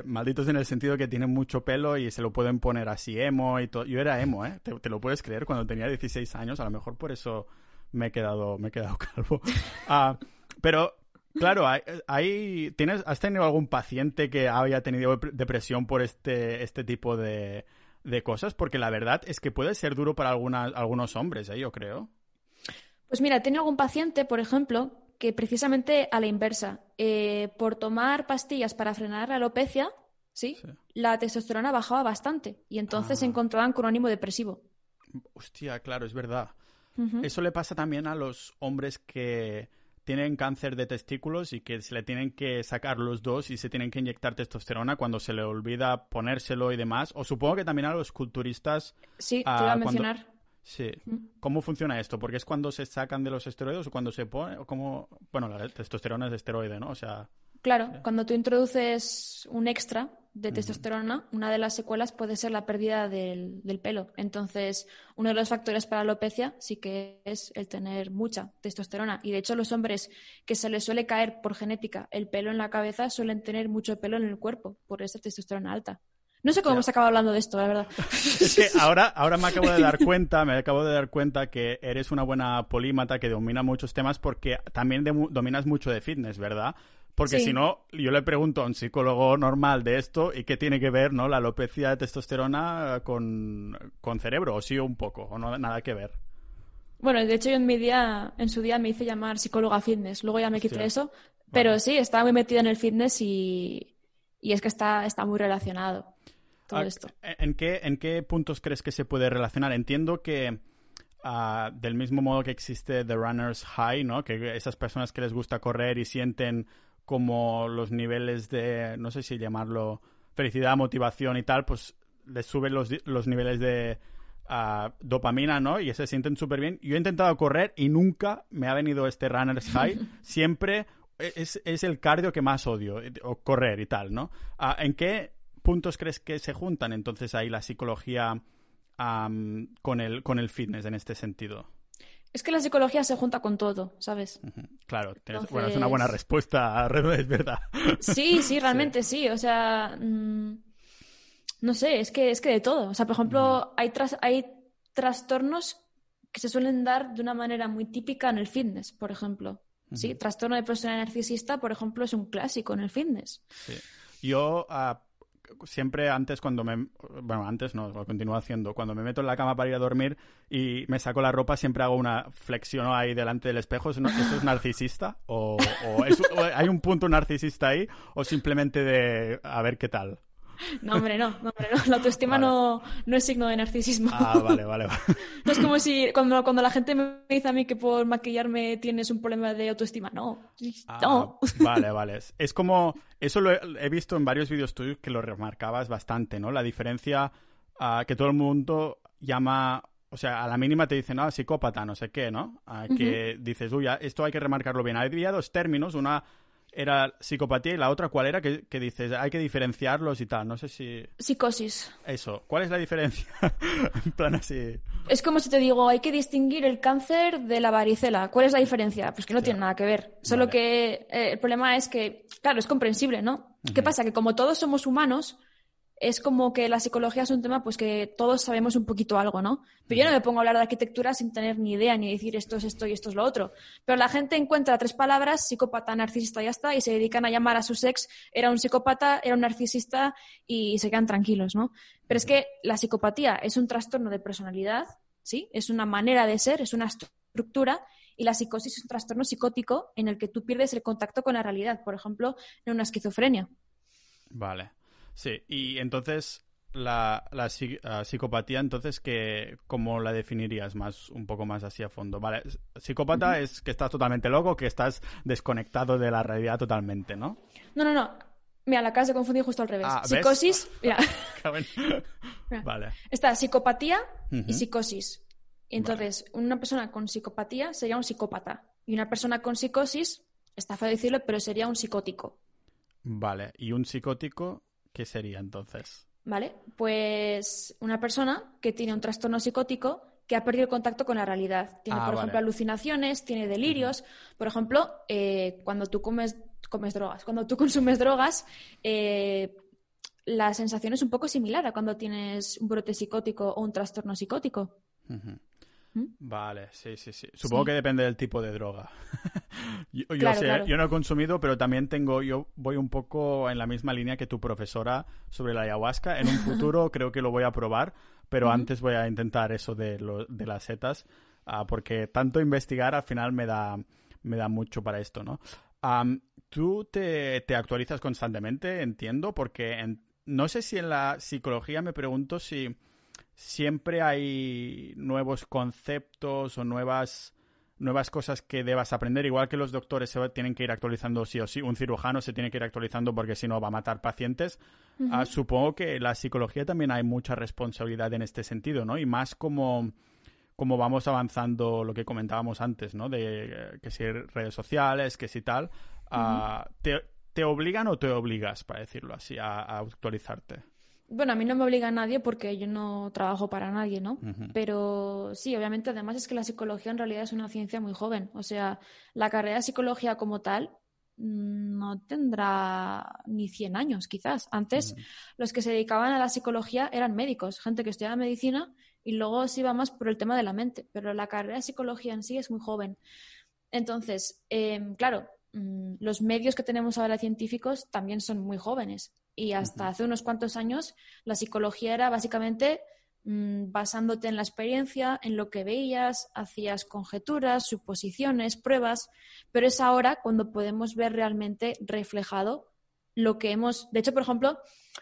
malditos en el sentido que tienen mucho pelo y se lo pueden poner así emo y todo. Yo era emo, ¿eh? Te, lo puedes creer, cuando tenía 16 años, a lo mejor por eso me he quedado, me he quedado calvo. Ah, pero, claro, hay, ¿tienes, ¿has tenido algún paciente que haya tenido depresión por este, este tipo de, de cosas? Porque la verdad es que puede ser duro para algunas, algunos hombres, ¿eh? yo creo. Pues mira, tengo algún paciente, por ejemplo, que precisamente a la inversa, eh, por tomar pastillas para frenar la alopecia, ¿sí? la testosterona bajaba bastante y entonces se ah. encontraban con un ánimo depresivo. Hostia, claro, es verdad. Eso le pasa también a los hombres que tienen cáncer de testículos y que se le tienen que sacar los dos y se tienen que inyectar testosterona cuando se le olvida ponérselo y demás. O supongo que también a los culturistas. Sí, te iba a mencionar. Sí. ¿Cómo funciona esto? Porque es cuando se sacan de los esteroides o cuando se pone, o como, bueno, la testosterona es esteroide, ¿no? O sea. Claro, cuando tú introduces un extra de testosterona, una de las secuelas puede ser la pérdida del, del, pelo. Entonces, uno de los factores para la alopecia sí que es el tener mucha testosterona. Y de hecho, los hombres que se les suele caer por genética el pelo en la cabeza suelen tener mucho pelo en el cuerpo por esa testosterona alta. No sé cómo hemos acabado hablando de esto, la verdad. Es que ahora, ahora me acabo de dar cuenta, me acabo de dar cuenta que eres una buena polímata que domina muchos temas porque también dominas mucho de fitness, ¿verdad? Porque si no, yo le pregunto a un psicólogo normal de esto y qué tiene que ver, ¿no? La alopecia de testosterona con, cerebro, o sí un poco, o no nada que ver. Bueno, de hecho yo en mi día, en su día me hice llamar psicóloga fitness, luego ya me quité eso, pero sí, estaba muy metida en el fitness y, y es que está, está muy relacionado. Ah, ¿En qué, ¿En qué puntos crees que se puede relacionar? Entiendo que ah, del mismo modo que existe The Runner's High, ¿no? Que esas personas que les gusta correr y sienten como los niveles de, no sé si llamarlo felicidad, motivación y tal, pues les suben los, los niveles de uh, dopamina, ¿no? Y se sienten súper bien. Yo he intentado correr y nunca me ha venido este runner's high. Siempre es, es, el cardio que más odio, o correr y tal, ¿no? ¿En qué puntos crees que se juntan entonces ahí la psicología con, el, con el fitness en este sentido? Es que la psicología se junta con todo, ¿sabes? Claro, bueno, es una buena respuesta, es verdad. Sí, sí, realmente sí. O sea, mm, no sé, es que, es que de todo. O sea, por ejemplo, hay, hay trastornos que se suelen dar de una manera muy típica en el fitness, por ejemplo. Sí, trastorno de personalidad narcisista, por ejemplo, es un clásico en el fitness. Sí. Yo, uh, siempre antes cuando me... Bueno, antes no, lo continúo haciendo. Cuando me meto en la cama para ir a dormir y me saco la ropa, siempre hago una flexión ahí delante del espejo. ¿Eso, es narcisista? ¿O, hay un punto narcisista ahí? ¿O simplemente de a ver qué tal? No, hombre, no, no, hombre, no. La autoestima no, no, es signo de narcisismo. Ah, vale, vale, vale. No es como si cuando, cuando la gente me dice a mí que por maquillarme tienes un problema de autoestima. No, ah, no. Vale, vale. Es como, eso lo he, visto en varios vídeos tuyos que lo remarcabas bastante, ¿no? La diferencia uh, que todo el mundo llama o sea, a la mínima te dicen, ah, psicópata, no sé qué, ¿no? que dices, uy, esto hay que remarcarlo bien. Había dos términos, una era psicopatía y la otra, ¿cuál era? Que, dices, hay que diferenciarlos y tal. No sé si. Psicosis. Eso. ¿Cuál es la diferencia? en plan así. Es como si te digo, hay que distinguir el cáncer de la varicela. ¿Cuál es la diferencia? Pues que no tiene nada que ver. Solo que eh, el problema es que, claro, es comprensible, ¿no? ¿Qué pasa? Que como todos somos humanos, es como que la psicología es un tema pues que todos sabemos un poquito algo, ¿no? Pero yo no me pongo a hablar de arquitectura sin tener ni idea ni decir esto es esto y esto es lo otro. Pero la gente encuentra tres palabras, psicópata, narcisista y ya está, y se dedican a llamar a su ex, era un psicópata, era un narcisista y se quedan tranquilos, ¿no? Pero es que la psicopatía es un trastorno de personalidad, ¿sí? Es una manera de ser, es una estructura y la psicosis es un trastorno psicótico en el que tú pierdes el contacto con la realidad, por ejemplo, en una esquizofrenia. Vale. Sí, y entonces la, la psicopatía, entonces, que, ¿cómo la definirías más, un poco más así a fondo? Vale, psicópata es que estás totalmente loco, que estás desconectado de la realidad totalmente, ¿no? No, no, no. Mira, la acabas de confundir justo al revés. Ah, psicosis, mira. Vale. Está psicopatía y psicosis. Entonces, una persona con psicopatía sería un psicópata. Y una persona con psicosis, está feo decirlo, pero sería un psicótico. Vale. ¿Y un psicótico ¿Qué sería entonces? Vale, pues una persona que tiene un trastorno psicótico que ha perdido el contacto con la realidad. Tiene, ah, por ejemplo, alucinaciones, tiene delirios. Por ejemplo, eh, cuando tú comes, comes drogas, cuando tú consumes drogas, eh, la sensación es un poco similar a cuando tienes un brote psicótico o un trastorno psicótico. ¿Mm? Vale, sí, sí, sí. Supongo que depende del tipo de droga. yo, sé, yo no he consumido, pero también tengo, yo voy un poco en la misma línea que tu profesora sobre la ayahuasca. En un futuro creo que lo voy a probar, pero antes voy a intentar eso de, de las setas, ah, porque tanto investigar al final me da, me da mucho para esto, ¿no? Tú te, te, actualizas constantemente, entiendo, porque no sé si en la psicología me pregunto si siempre hay nuevos conceptos o nuevas nuevas cosas que debas aprender, igual que los doctores se tienen que ir actualizando sí o sí, un cirujano se tiene que ir actualizando porque si no va a matar pacientes. Ah, supongo que la psicología también hay mucha responsabilidad en este sentido, ¿no? Y más como, como vamos avanzando lo que comentábamos antes, ¿no? De eh, que si redes sociales, que si tal, ah, te, te, obligan o te obligas, para decirlo así, a actualizarte? Bueno, a mí no me obliga a nadie porque yo no trabajo para nadie, ¿no? Pero sí, obviamente, además es que la psicología en realidad es una ciencia muy joven. O sea, la carrera de psicología como tal mm, no tendrá ni 100 años, quizás. Antes, los que se dedicaban a la psicología eran médicos, gente que estudiaba medicina y luego se iba más por el tema de la mente. Pero la carrera de psicología en sí es muy joven. Entonces, em, claro, mm, los medios que tenemos ahora científicos también son muy jóvenes. Y hasta hace unos cuantos años la psicología era básicamente mm, basándote en la experiencia, en lo que veías, hacías conjeturas, suposiciones, pruebas, pero es ahora cuando podemos ver realmente reflejado lo que hemos... De hecho, por ejemplo,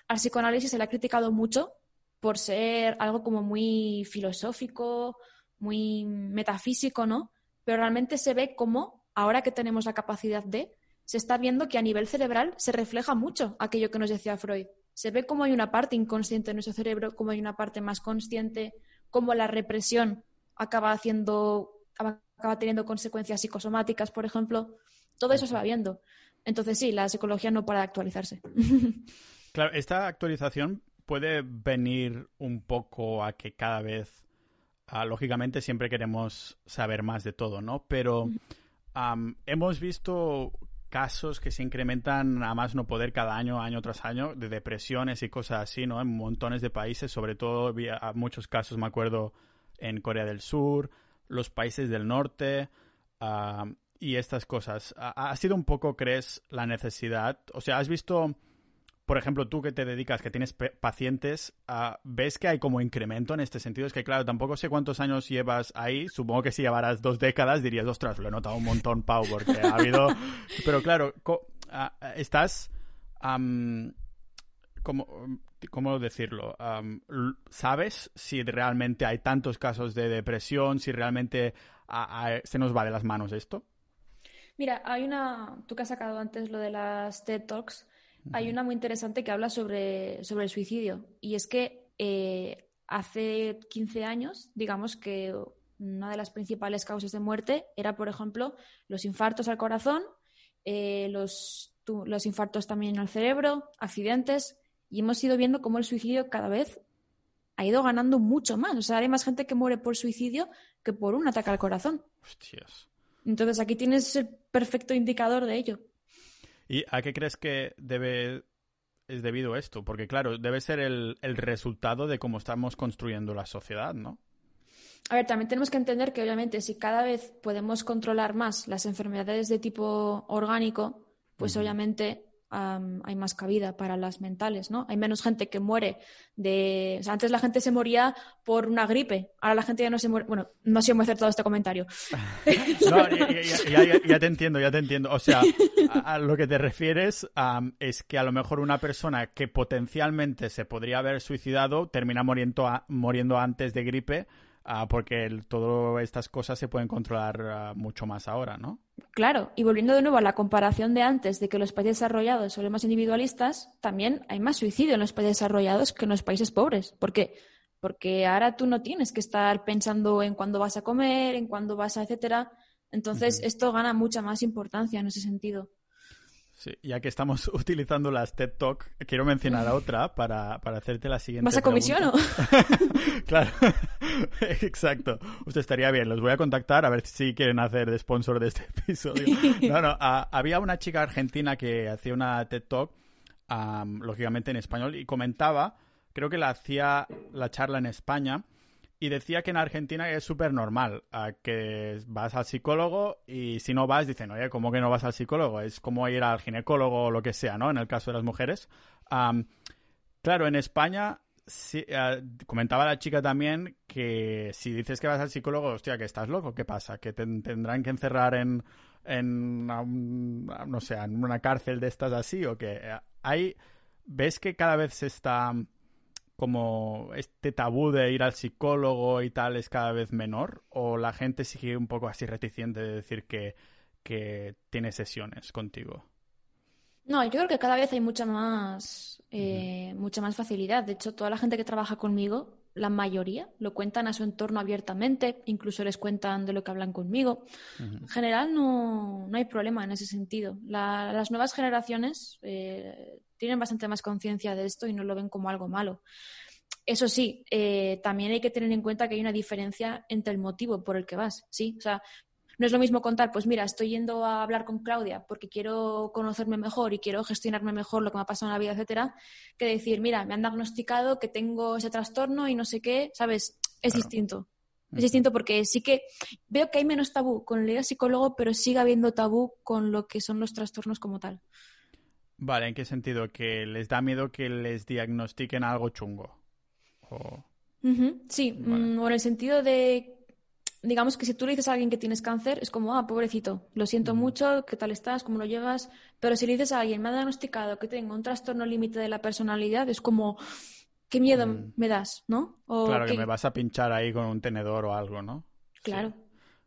al psicoanálisis se le ha criticado mucho por ser algo como muy filosófico, muy metafísico, ¿no? Pero realmente se ve como, ahora que tenemos la capacidad de, se está viendo que a nivel cerebral se refleja mucho aquello que nos decía Freud. Se ve cómo hay una parte inconsciente en nuestro cerebro, cómo hay una parte más consciente, cómo la represión acaba haciendo, acaba teniendo consecuencias psicosomáticas, por ejemplo. Todo eso se va viendo. Entonces sí, la psicología no para de actualizarse. Claro, esta actualización puede venir un poco a que cada vez, ah, lógicamente, siempre queremos saber más de todo, ¿no? Pero hemos visto casos que se incrementan a más no poder cada año, año tras año, de depresiones y cosas así, ¿no? En montones de países, sobre todo muchos casos, me acuerdo, en Corea del Sur, los países del norte ah, y estas cosas. ¿Ha sido un poco, crees, la necesidad? O sea, ¿has visto por ejemplo, tú que te dedicas, que tienes pacientes, ah, ¿ves que hay como incremento en este sentido? Es que, claro, tampoco sé cuántos años llevas ahí. Supongo que si llevaras dos décadas dirías, ostras, lo he notado un montón, Pau, porque ha habido... Pero claro, ah, estás... ¿cómo, decirlo? ¿Sabes si realmente hay tantos casos de depresión, si realmente se nos va de las manos esto? Mira, hay una, tú que has sacado antes lo de las TED Talks, hay una muy interesante que habla sobre, sobre el suicidio y es que eh, hace 15 años, digamos que una de las principales causas de muerte era, por ejemplo, los infartos al corazón, eh, los, los infartos también al cerebro, accidentes, y hemos ido viendo cómo el suicidio cada vez ha ido ganando mucho más. O sea, hay más gente que muere por suicidio que por un ataque al corazón. Hostias. Entonces aquí tienes el perfecto indicador de ello. ¿Y a qué crees que debe es debido a esto? Porque claro, debe ser el, el resultado de cómo estamos construyendo la sociedad, ¿no? A ver, también tenemos que entender que obviamente si cada vez podemos controlar más las enfermedades de tipo orgánico, pues obviamente hay más cabida para las mentales, ¿no? Hay menos gente que muere de... O sea, antes la gente se moría por una gripe, ahora la gente ya no se muere... Bueno, no sé cómo hacer todo este comentario. ya, te entiendo, ya te entiendo. O sea, a, lo que te refieres es que a lo mejor una persona que potencialmente se podría haber suicidado termina muriendo, muriendo antes de gripe Ah, porque todas estas cosas se pueden controlar ah, mucho más ahora, ¿no? Claro, y volviendo de nuevo a la comparación de antes de que los países desarrollados son los más individualistas, también hay más suicidio en los países desarrollados que en los países pobres. ¿Por qué? Porque ahora tú no tienes que estar pensando en cuándo vas a comer, en cuándo vas a, etcétera. Entonces, esto gana mucha más importancia en ese sentido. Sí, ya que estamos utilizando las TED Talk, quiero mencionar a otra para, hacerte la siguiente. ¿Vas a comisión o? claro, exacto. Usted estaría bien. Los voy a contactar a ver si quieren hacer de sponsor de este episodio. No, no, había una chica argentina que hacía una TED Talk, lógicamente en español, y comentaba, creo que la hacía la charla en España y decía que en Argentina es súper normal, que vas al psicólogo y si no vas, dicen, oye, ¿cómo que no vas al psicólogo? Es como ir al ginecólogo o lo que sea, ¿no? En el caso de las mujeres. claro, en España eh, comentaba la chica también que si dices que vas al psicólogo, hostia, que estás loco, ¿qué pasa? Que te tendrán que encerrar en, en no sé, en una cárcel de estas así o que eh, hay... ¿Ves que cada vez se está como este tabú de ir al psicólogo y tal es cada vez menor? ¿O la gente sigue un poco así reticente de decir que, que tiene sesiones contigo? No, yo creo que cada vez hay mucha más, eh, mucha más facilidad. De hecho, toda la gente que trabaja conmigo, la mayoría, lo cuentan a su entorno abiertamente, incluso les cuentan de lo que hablan conmigo. En general, no, no, hay problema en ese sentido. las nuevas generaciones eh, tienen bastante más conciencia de esto y no lo ven como algo malo. Eso sí, eh, también hay que tener en cuenta que hay una diferencia entre el motivo por el que vas, ¿sí? O sea, no es lo mismo contar, pues mira, estoy yendo a hablar con Claudia porque quiero conocerme mejor y quiero gestionarme mejor lo que me ha pasado en la vida, etcétera, que decir, mira, me han diagnosticado que tengo ese trastorno y no sé qué, ¿sabes? Es distinto. Es distinto porque sí que veo que hay menos tabú con el ir al psicólogo, pero sigue habiendo tabú con lo que son los trastornos como tal. Vale, ¿en qué sentido? ¿Que les da miedo que les diagnostiquen algo chungo? Sí, mm, o en el sentido de, digamos que si tú le dices a alguien que tienes cáncer, es como, ah, pobrecito, lo siento mucho, ¿qué tal estás? ¿Cómo lo llevas? Pero si le dices a alguien, me ha diagnosticado que tengo un trastorno límite de la personalidad, es como, qué miedo mm. me das, ¿no? claro, que... me vas a pinchar ahí con un tenedor o algo, ¿no? Claro.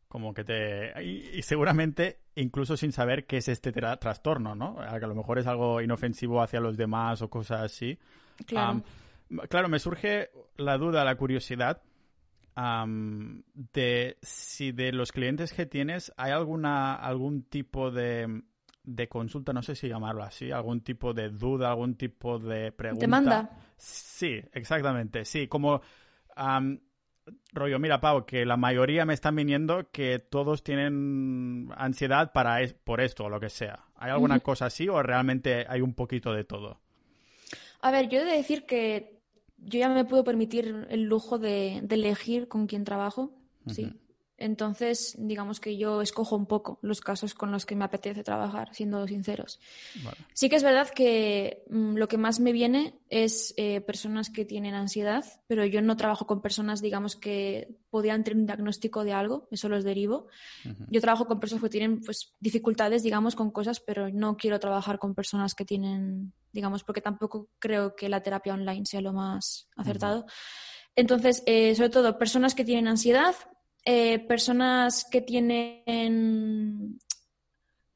Como que te... Y, seguramente incluso sin saber qué es este trastorno, ¿no? Que a lo mejor es algo inofensivo hacia los demás o cosas así. Claro. claro, me surge la duda, la curiosidad de si de los clientes que tienes hay alguna algún tipo de, de consulta, no sé si llamarlo así, algún tipo de duda, algún tipo de pregunta. Demanda. Sí, exactamente. Sí, como rollo, mira, Pau, que la mayoría me están viniendo que todos tienen ansiedad para por esto o lo que sea. ¿Hay alguna cosa así o realmente hay un poquito de todo? A ver, yo he de decir que yo ya me puedo permitir el lujo de, elegir con quién trabajo, sí. Entonces, digamos que yo escojo un poco los casos con los que me apetece trabajar, siendo sinceros. Sí que es verdad que mm, lo que más me viene es eh, personas que tienen ansiedad, pero yo no trabajo con personas, digamos, que podían tener un diagnóstico de algo, eso los derivo. Yo trabajo con personas que tienen pues, dificultades, digamos, con cosas, pero no quiero trabajar con personas que tienen, digamos, porque tampoco creo que la terapia online sea lo más acertado. Entonces, eh, sobre todo, personas que tienen ansiedad, eh, personas que tienen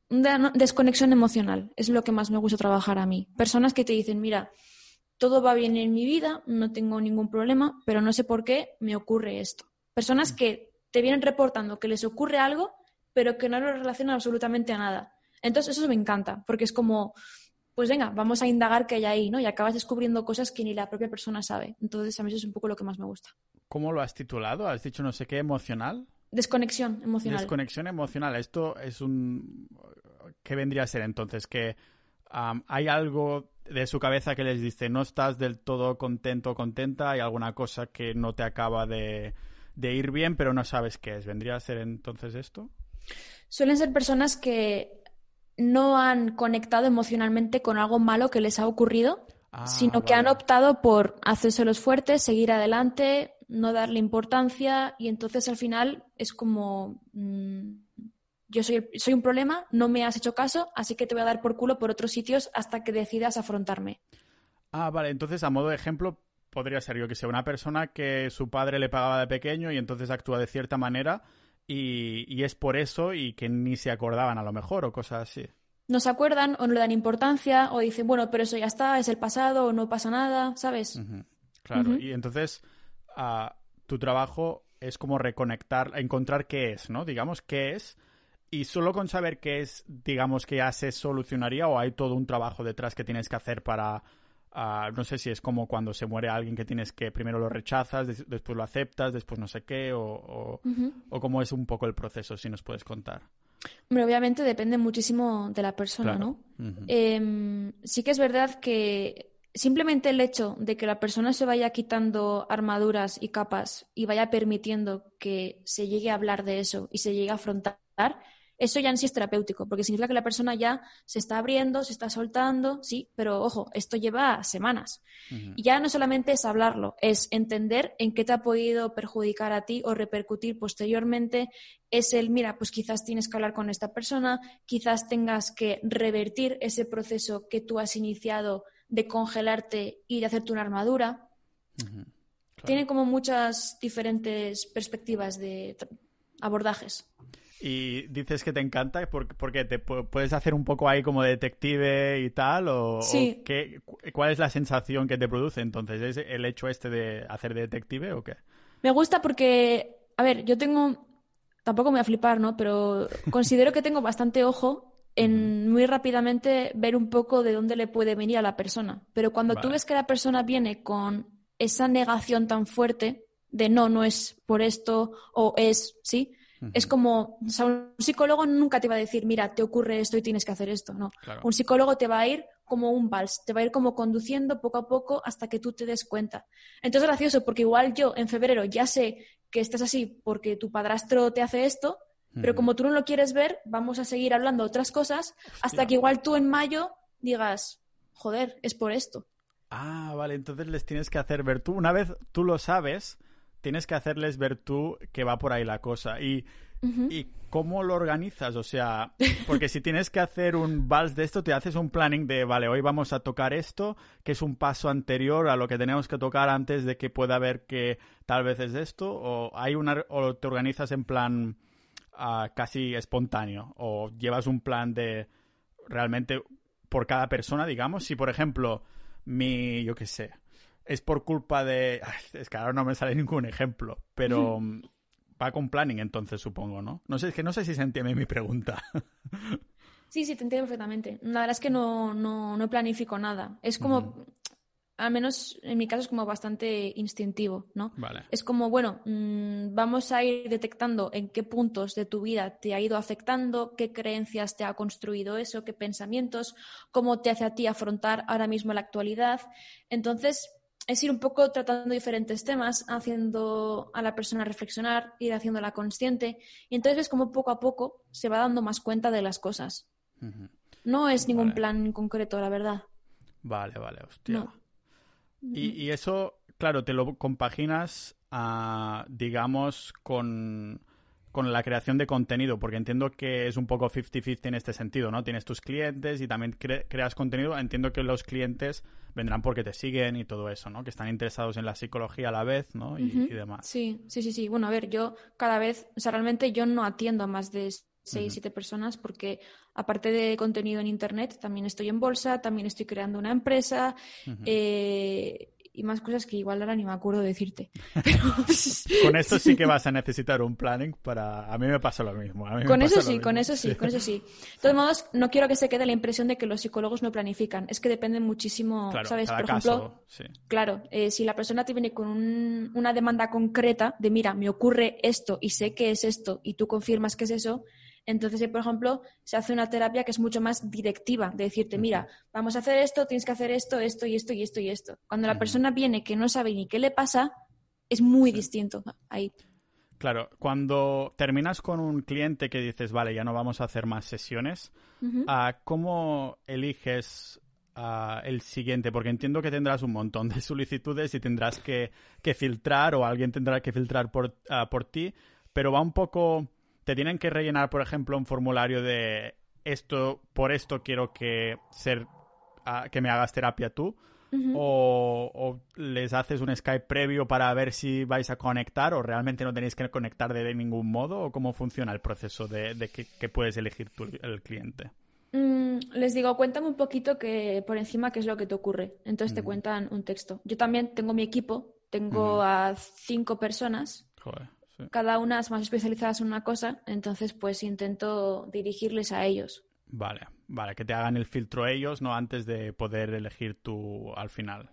una desconexión emocional, es lo que más me gusta trabajar a mí. Personas que te dicen, mira, todo va bien en mi vida, no tengo ningún problema, pero no sé por qué me ocurre esto. Personas que te vienen reportando que les ocurre algo, pero que no lo relacionan absolutamente a nada. Entonces eso me encanta, porque es como, pues venga, vamos a indagar qué hay ahí, ¿no? Y acabas descubriendo cosas que ni la propia persona sabe. Entonces a mí eso es un poco lo que más me gusta. ¿Cómo lo has titulado? ¿Has dicho no sé qué emocional? Desconexión emocional. Desconexión emocional. Esto es un... ¿Qué vendría a ser entonces? Que hay algo de su cabeza que les dice no estás del todo contento o contenta, hay alguna cosa que no te acaba de, de ir bien, pero no sabes qué es. ¿Vendría a ser entonces esto? Suelen ser personas que no han conectado emocionalmente con algo malo que les ha ocurrido, ah, sino que han optado por hacerse los fuertes, seguir adelante, no darle importancia y entonces al final es como mm, yo soy, soy un problema, no me has hecho caso, así que te voy a dar por culo por otros sitios hasta que decidas afrontarme. Ah, vale, entonces a modo de ejemplo podría ser yo que sea una persona que su padre le pagaba de pequeño y entonces actúa de cierta manera y, es por eso y que ni se acordaban a lo mejor o cosas así. No se acuerdan o no le dan importancia o dicen, bueno, pero eso ya está, es el pasado o no pasa nada, ¿sabes? Claro, y entonces ah, tu trabajo es como reconectar, encontrar qué es, ¿no? Digamos, qué es. Y solo con saber qué es, digamos que ya se solucionaría o hay todo un trabajo detrás que tienes que hacer para no sé si es como cuando se muere alguien que tienes que primero lo rechazas, después lo aceptas, después no sé qué, o, o, cómo es un poco el proceso, si nos puedes contar. Hombre, obviamente depende muchísimo de la persona, ¿no? Em, sí que es verdad que simplemente el hecho de que la persona se vaya quitando armaduras y capas y vaya permitiendo que se llegue a hablar de eso y se llegue a afrontar, eso ya en sí es terapéutico, porque significa que la persona ya se está abriendo, se está soltando, sí, pero ojo, esto lleva semanas. Y ya no solamente es hablarlo, es entender en qué te ha podido perjudicar a ti o repercutir posteriormente. Es el, mira, pues quizás tienes que hablar con esta persona, quizás tengas que revertir ese proceso que tú has iniciado de congelarte y de hacerte una armadura. Tiene como muchas diferentes perspectivas de abordajes. Y dices que te encanta porque te puedes hacer un poco ahí como detective y tal, o, qué, ¿cuál es la sensación que te produce entonces? ¿Es el hecho este de hacer detective o qué? Me gusta porque, a ver, yo tengo, tampoco me voy a flipar, ¿no? Pero considero que tengo bastante ojo en muy rápidamente ver un poco de dónde le puede venir a la persona. Pero cuando tú ves que la persona viene con esa negación tan fuerte de no, no es por esto o es, sí, es como, o sea, un psicólogo nunca te va a decir, mira, te ocurre esto y tienes que hacer esto, no. Un psicólogo te va a ir como un vals, te va a ir como conduciendo poco a poco hasta que tú te des cuenta. Entonces es gracioso porque igual yo en febrero ya sé que estás así porque tu padrastro te hace esto, pero como tú no lo quieres ver, vamos a seguir hablando otras cosas hasta que igual tú en mayo digas, joder, es por esto. Ah, vale, entonces les tienes que hacer ver tú. Una vez tú lo sabes, tienes que hacerles ver tú que va por ahí la cosa. Y, ¿Y cómo lo organizas? O sea, porque si tienes que hacer un vals de esto, te haces un planning de, vale, hoy vamos a tocar esto, que es un paso anterior a lo que tenemos que tocar antes de que pueda haber que tal vez es esto, o, hay una, o te organizas en plan casi espontáneo, o llevas un plan de realmente por cada persona, digamos. Si, por ejemplo, mi, yo qué sé, es por culpa de... es que ahora no me sale ningún ejemplo, pero va con planning entonces, supongo, ¿no? No sé, es que no sé si se entiende mi pregunta. Sí, sí, te entiendo perfectamente. La verdad es que no, no, no planifico nada. Es como, al menos en mi caso es como bastante instintivo, ¿no? Vale. Es como, bueno, mm, vamos a ir detectando en qué puntos de tu vida te ha ido afectando, qué creencias te ha construido eso, qué pensamientos, cómo te hace a ti afrontar ahora mismo la actualidad. Entonces, es ir un poco tratando diferentes temas, haciendo a la persona reflexionar, ir haciéndola consciente. Y entonces es como poco a poco se va dando más cuenta de las cosas. No es ningún plan concreto, la verdad. Vale, vale, hostia. Y, y, eso, claro, te lo compaginas, a, digamos, con con la creación de contenido, porque entiendo que es un poco 50-50 en este sentido, ¿no? Tienes tus clientes y también creas contenido. Entiendo que los clientes vendrán porque te siguen y todo eso, ¿no? Que están interesados en la psicología a la vez, ¿no? Y, demás. Sí, sí, sí, sí. Bueno, a ver, yo cada vez, o sea, realmente yo no atiendo a más de seis, siete personas, porque aparte de contenido en Internet, también estoy en bolsa, también estoy creando una empresa y más cosas que igual ahora ni me acuerdo decirte. con esto sí que vas a necesitar un planning para... A mí me pasa lo mismo. con eso sí, con eso sí, con eso sí. De todos modos, no quiero que se quede la impresión de que los psicólogos no planifican. Es que dependen muchísimo, ¿sabes? Por ejemplo, claro, eh, si la persona te viene con una demanda concreta de, mira, me ocurre esto y sé que es esto y tú confirmas que es eso, entonces, por ejemplo, se hace una terapia que es mucho más directiva, de decirte, mira, vamos a hacer esto, tienes que hacer esto, esto y esto y esto y esto. Cuando la persona viene que no sabe ni qué le pasa, es muy distinto ahí. Claro, cuando terminas con un cliente que dices, vale, ya no vamos a hacer más sesiones, ah, ¿cómo eliges ah, el siguiente? Porque entiendo que tendrás un montón de solicitudes y tendrás que, filtrar o alguien tendrá que filtrar por, ah, por ti, pero va un poco te tienen que rellenar, por ejemplo, un formulario de esto, por esto quiero que ser que me hagas terapia tú. o, les haces un Skype previo para ver si vais a conectar o realmente no tenéis que conectar de ningún modo o cómo funciona el proceso de, que, puedes elegir tú el cliente. Mm, les digo, cuéntame un poquito que por encima qué es lo que te ocurre. Entonces te cuentan un texto. Yo también tengo mi equipo, tengo a cinco personas. Joder cada una es más especializadas en una cosa, entonces pues intento dirigirles a ellos. Vale, vale, que te hagan el filtro ellos, ¿no? Antes de poder elegir tú al final.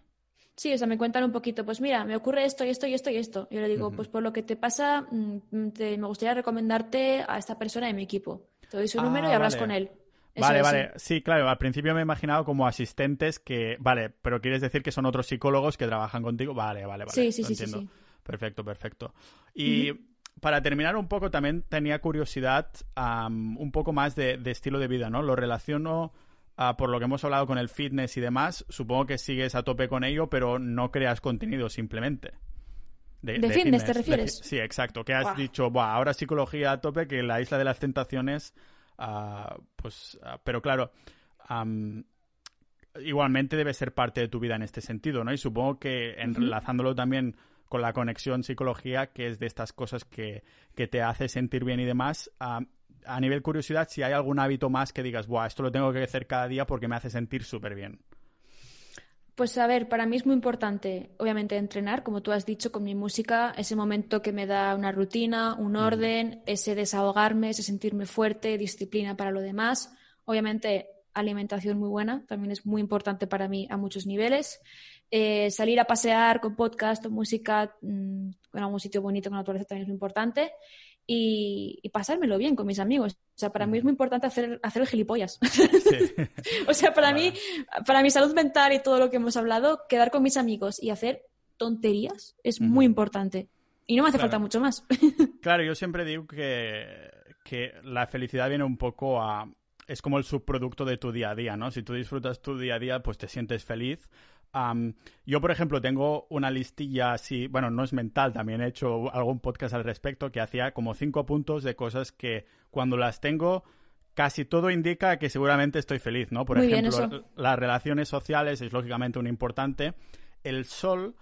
Sí, o sea, me cuentan un poquito, pues mira, me ocurre esto y esto y esto y esto. Yo le digo, pues por lo que te pasa, mm, me gustaría recomendarte a esta persona de mi equipo. Te doy su número y ah, hablas con él. vale, vale. Sí. claro, al principio me he imaginado como asistentes que, vale, pero quieres decir que son otros psicólogos que trabajan contigo. Vale, vale, vale. Sí, sí, sí, sí, Perfecto, perfecto. Y para terminar un poco, también tenía curiosidad un poco más de, estilo de vida, ¿no? Lo relaciono por lo que hemos hablado con el fitness y demás. Supongo que sigues a tope con ello, pero no creas contenido simplemente. De, fitness, te refieres? sí, exacto. Que has dicho, Buah, ahora psicología a tope, que la isla de las tentaciones, ah, pues, ah, pero claro, igualmente debe ser parte de tu vida en este sentido, ¿no? Y supongo que enlazándolo también con la conexión psicología, que es de estas cosas que, te hace sentir bien y demás. a nivel curiosidad, si hay algún hábito más que digas, Buah, esto lo tengo que hacer cada día porque me hace sentir súper bien. Pues a ver, para mí es muy importante, obviamente, entrenar, como tú has dicho, con mi música, ese momento que me da una rutina, un orden, ese desahogarme, ese sentirme fuerte, disciplina para lo demás. Obviamente, alimentación muy buena, también es muy importante para mí a muchos niveles. Eh, salir a pasear con podcast o música mm, en algún sitio bonito con naturaleza también es muy importante. Y, pasármelo bien con mis amigos. O sea, para mí es muy importante hacer, hacer el gilipollas. o sea, para mí, para mi salud mental y todo lo que hemos hablado, quedar con mis amigos y hacer tonterías es muy importante. Y no me hace falta mucho más. claro, yo siempre digo que, que la felicidad viene un poco a... Es como el subproducto de tu día a día, ¿no? Si tú disfrutas tu día a día, pues te sientes feliz yo, por ejemplo, tengo una listilla así, bueno, no es mental, también he hecho algún podcast al respecto que hacía como cinco puntos de cosas que cuando las tengo casi todo indica que seguramente estoy feliz, ¿no? Por ejemplo, las relaciones sociales es lógicamente un importante. El sol,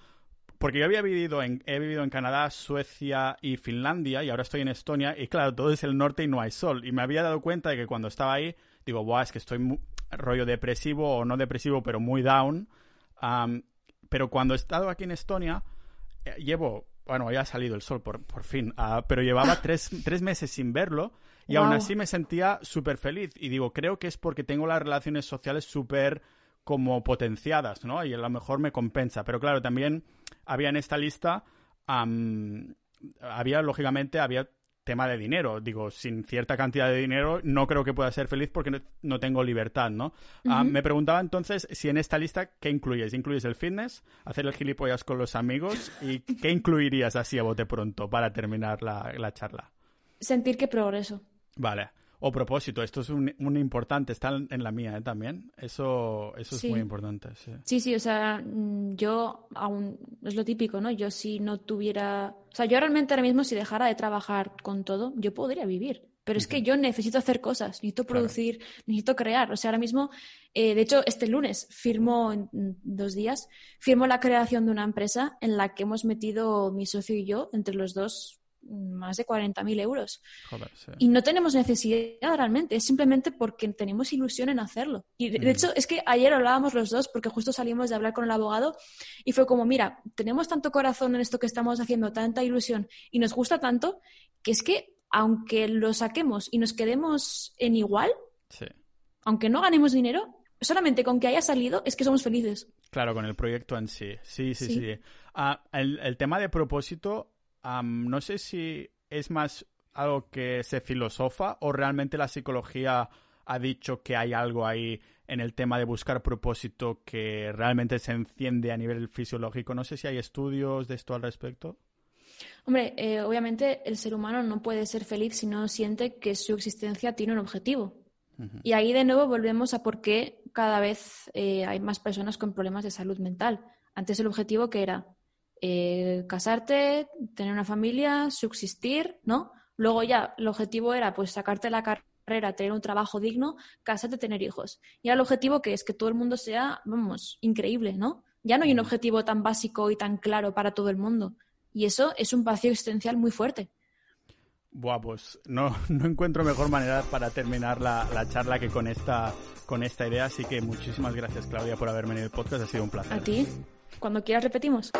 porque yo había vivido en, he vivido en Canadá, Suecia y Finlandia y ahora estoy en Estonia y claro, todo es el norte y no hay sol. Y me había dado cuenta de que cuando estaba ahí, digo, Buah, es que estoy rollo depresivo o no depresivo, pero muy down pero cuando he estado aquí en Estonia, eh, llevo, bueno, ya ha salido el sol por, por fin, ah, pero llevaba tres, tres, meses sin verlo y aún así me sentía súper feliz. Y digo, creo que es porque tengo las relaciones sociales súper como potenciadas, ¿no? Y a lo mejor me compensa. Pero claro, también había en esta lista, había, lógicamente, había tema de dinero. Digo, sin cierta cantidad de dinero no creo que pueda ser feliz porque no, tengo libertad, ¿no? Ah, me preguntaba entonces si en esta lista, ¿qué incluyes? ¿Incluyes el fitness? ¿Hacer el gilipollas con los amigos? ¿Y qué incluirías así a bote pronto para terminar la, la charla? Sentir que progreso. Vale. O propósito, esto es un, importante, está en la mía ¿eh? también. Eso, eso es muy importante. Sí. sí. o sea, mm, yo aún, es lo típico, ¿no? Yo si no tuviera, o sea, yo realmente ahora mismo si dejara de trabajar con todo, yo podría vivir. Pero es que yo necesito hacer cosas, necesito producir, necesito crear. O sea, ahora mismo, eh, de hecho, este lunes firmo, en dos días, firmo la creación de una empresa en la que hemos metido mi socio y yo, entre los dos, más de 40.000 euros. Joder, sí. Y no tenemos necesidad realmente, es simplemente porque tenemos ilusión en hacerlo. Y de, de Mm. hecho, es que ayer hablábamos los dos, porque justo salimos de hablar con el abogado, y fue como, mira, tenemos tanto corazón en esto que estamos haciendo, tanta ilusión, y nos gusta tanto, que es que aunque lo saquemos y nos quedemos en igual, Sí. aunque no ganemos dinero, solamente con que haya salido es que somos felices. Claro, con el proyecto en sí. Sí, sí, sí. Sí. Ah, el, el tema de propósito, no sé si es más algo que se filosofa o realmente la psicología ha dicho que hay algo ahí en el tema de buscar propósito que realmente se enciende a nivel fisiológico. No sé si hay estudios de esto al respecto. Hombre, eh, obviamente el ser humano no puede ser feliz si no siente que su existencia tiene un objetivo. Y ahí de nuevo volvemos a por qué cada vez eh, hay más personas con problemas de salud mental. Antes el objetivo que era eh, casarte, tener una familia, subsistir, ¿no? Luego ya el objetivo era pues sacarte la carrera, tener un trabajo digno, casarte, tener hijos. Y ahora el objetivo que es que todo el mundo sea, vamos, increíble, ¿no? Ya no hay un Mm. objetivo tan básico y tan claro para todo el mundo. Y eso es un vacío existencial muy fuerte. Buah, pues no, no encuentro mejor manera para terminar la, la charla que con esta, con esta idea. Así que muchísimas gracias, Claudia, por haber venido al podcast. Ha sido un placer. A ti, cuando quieras repetimos.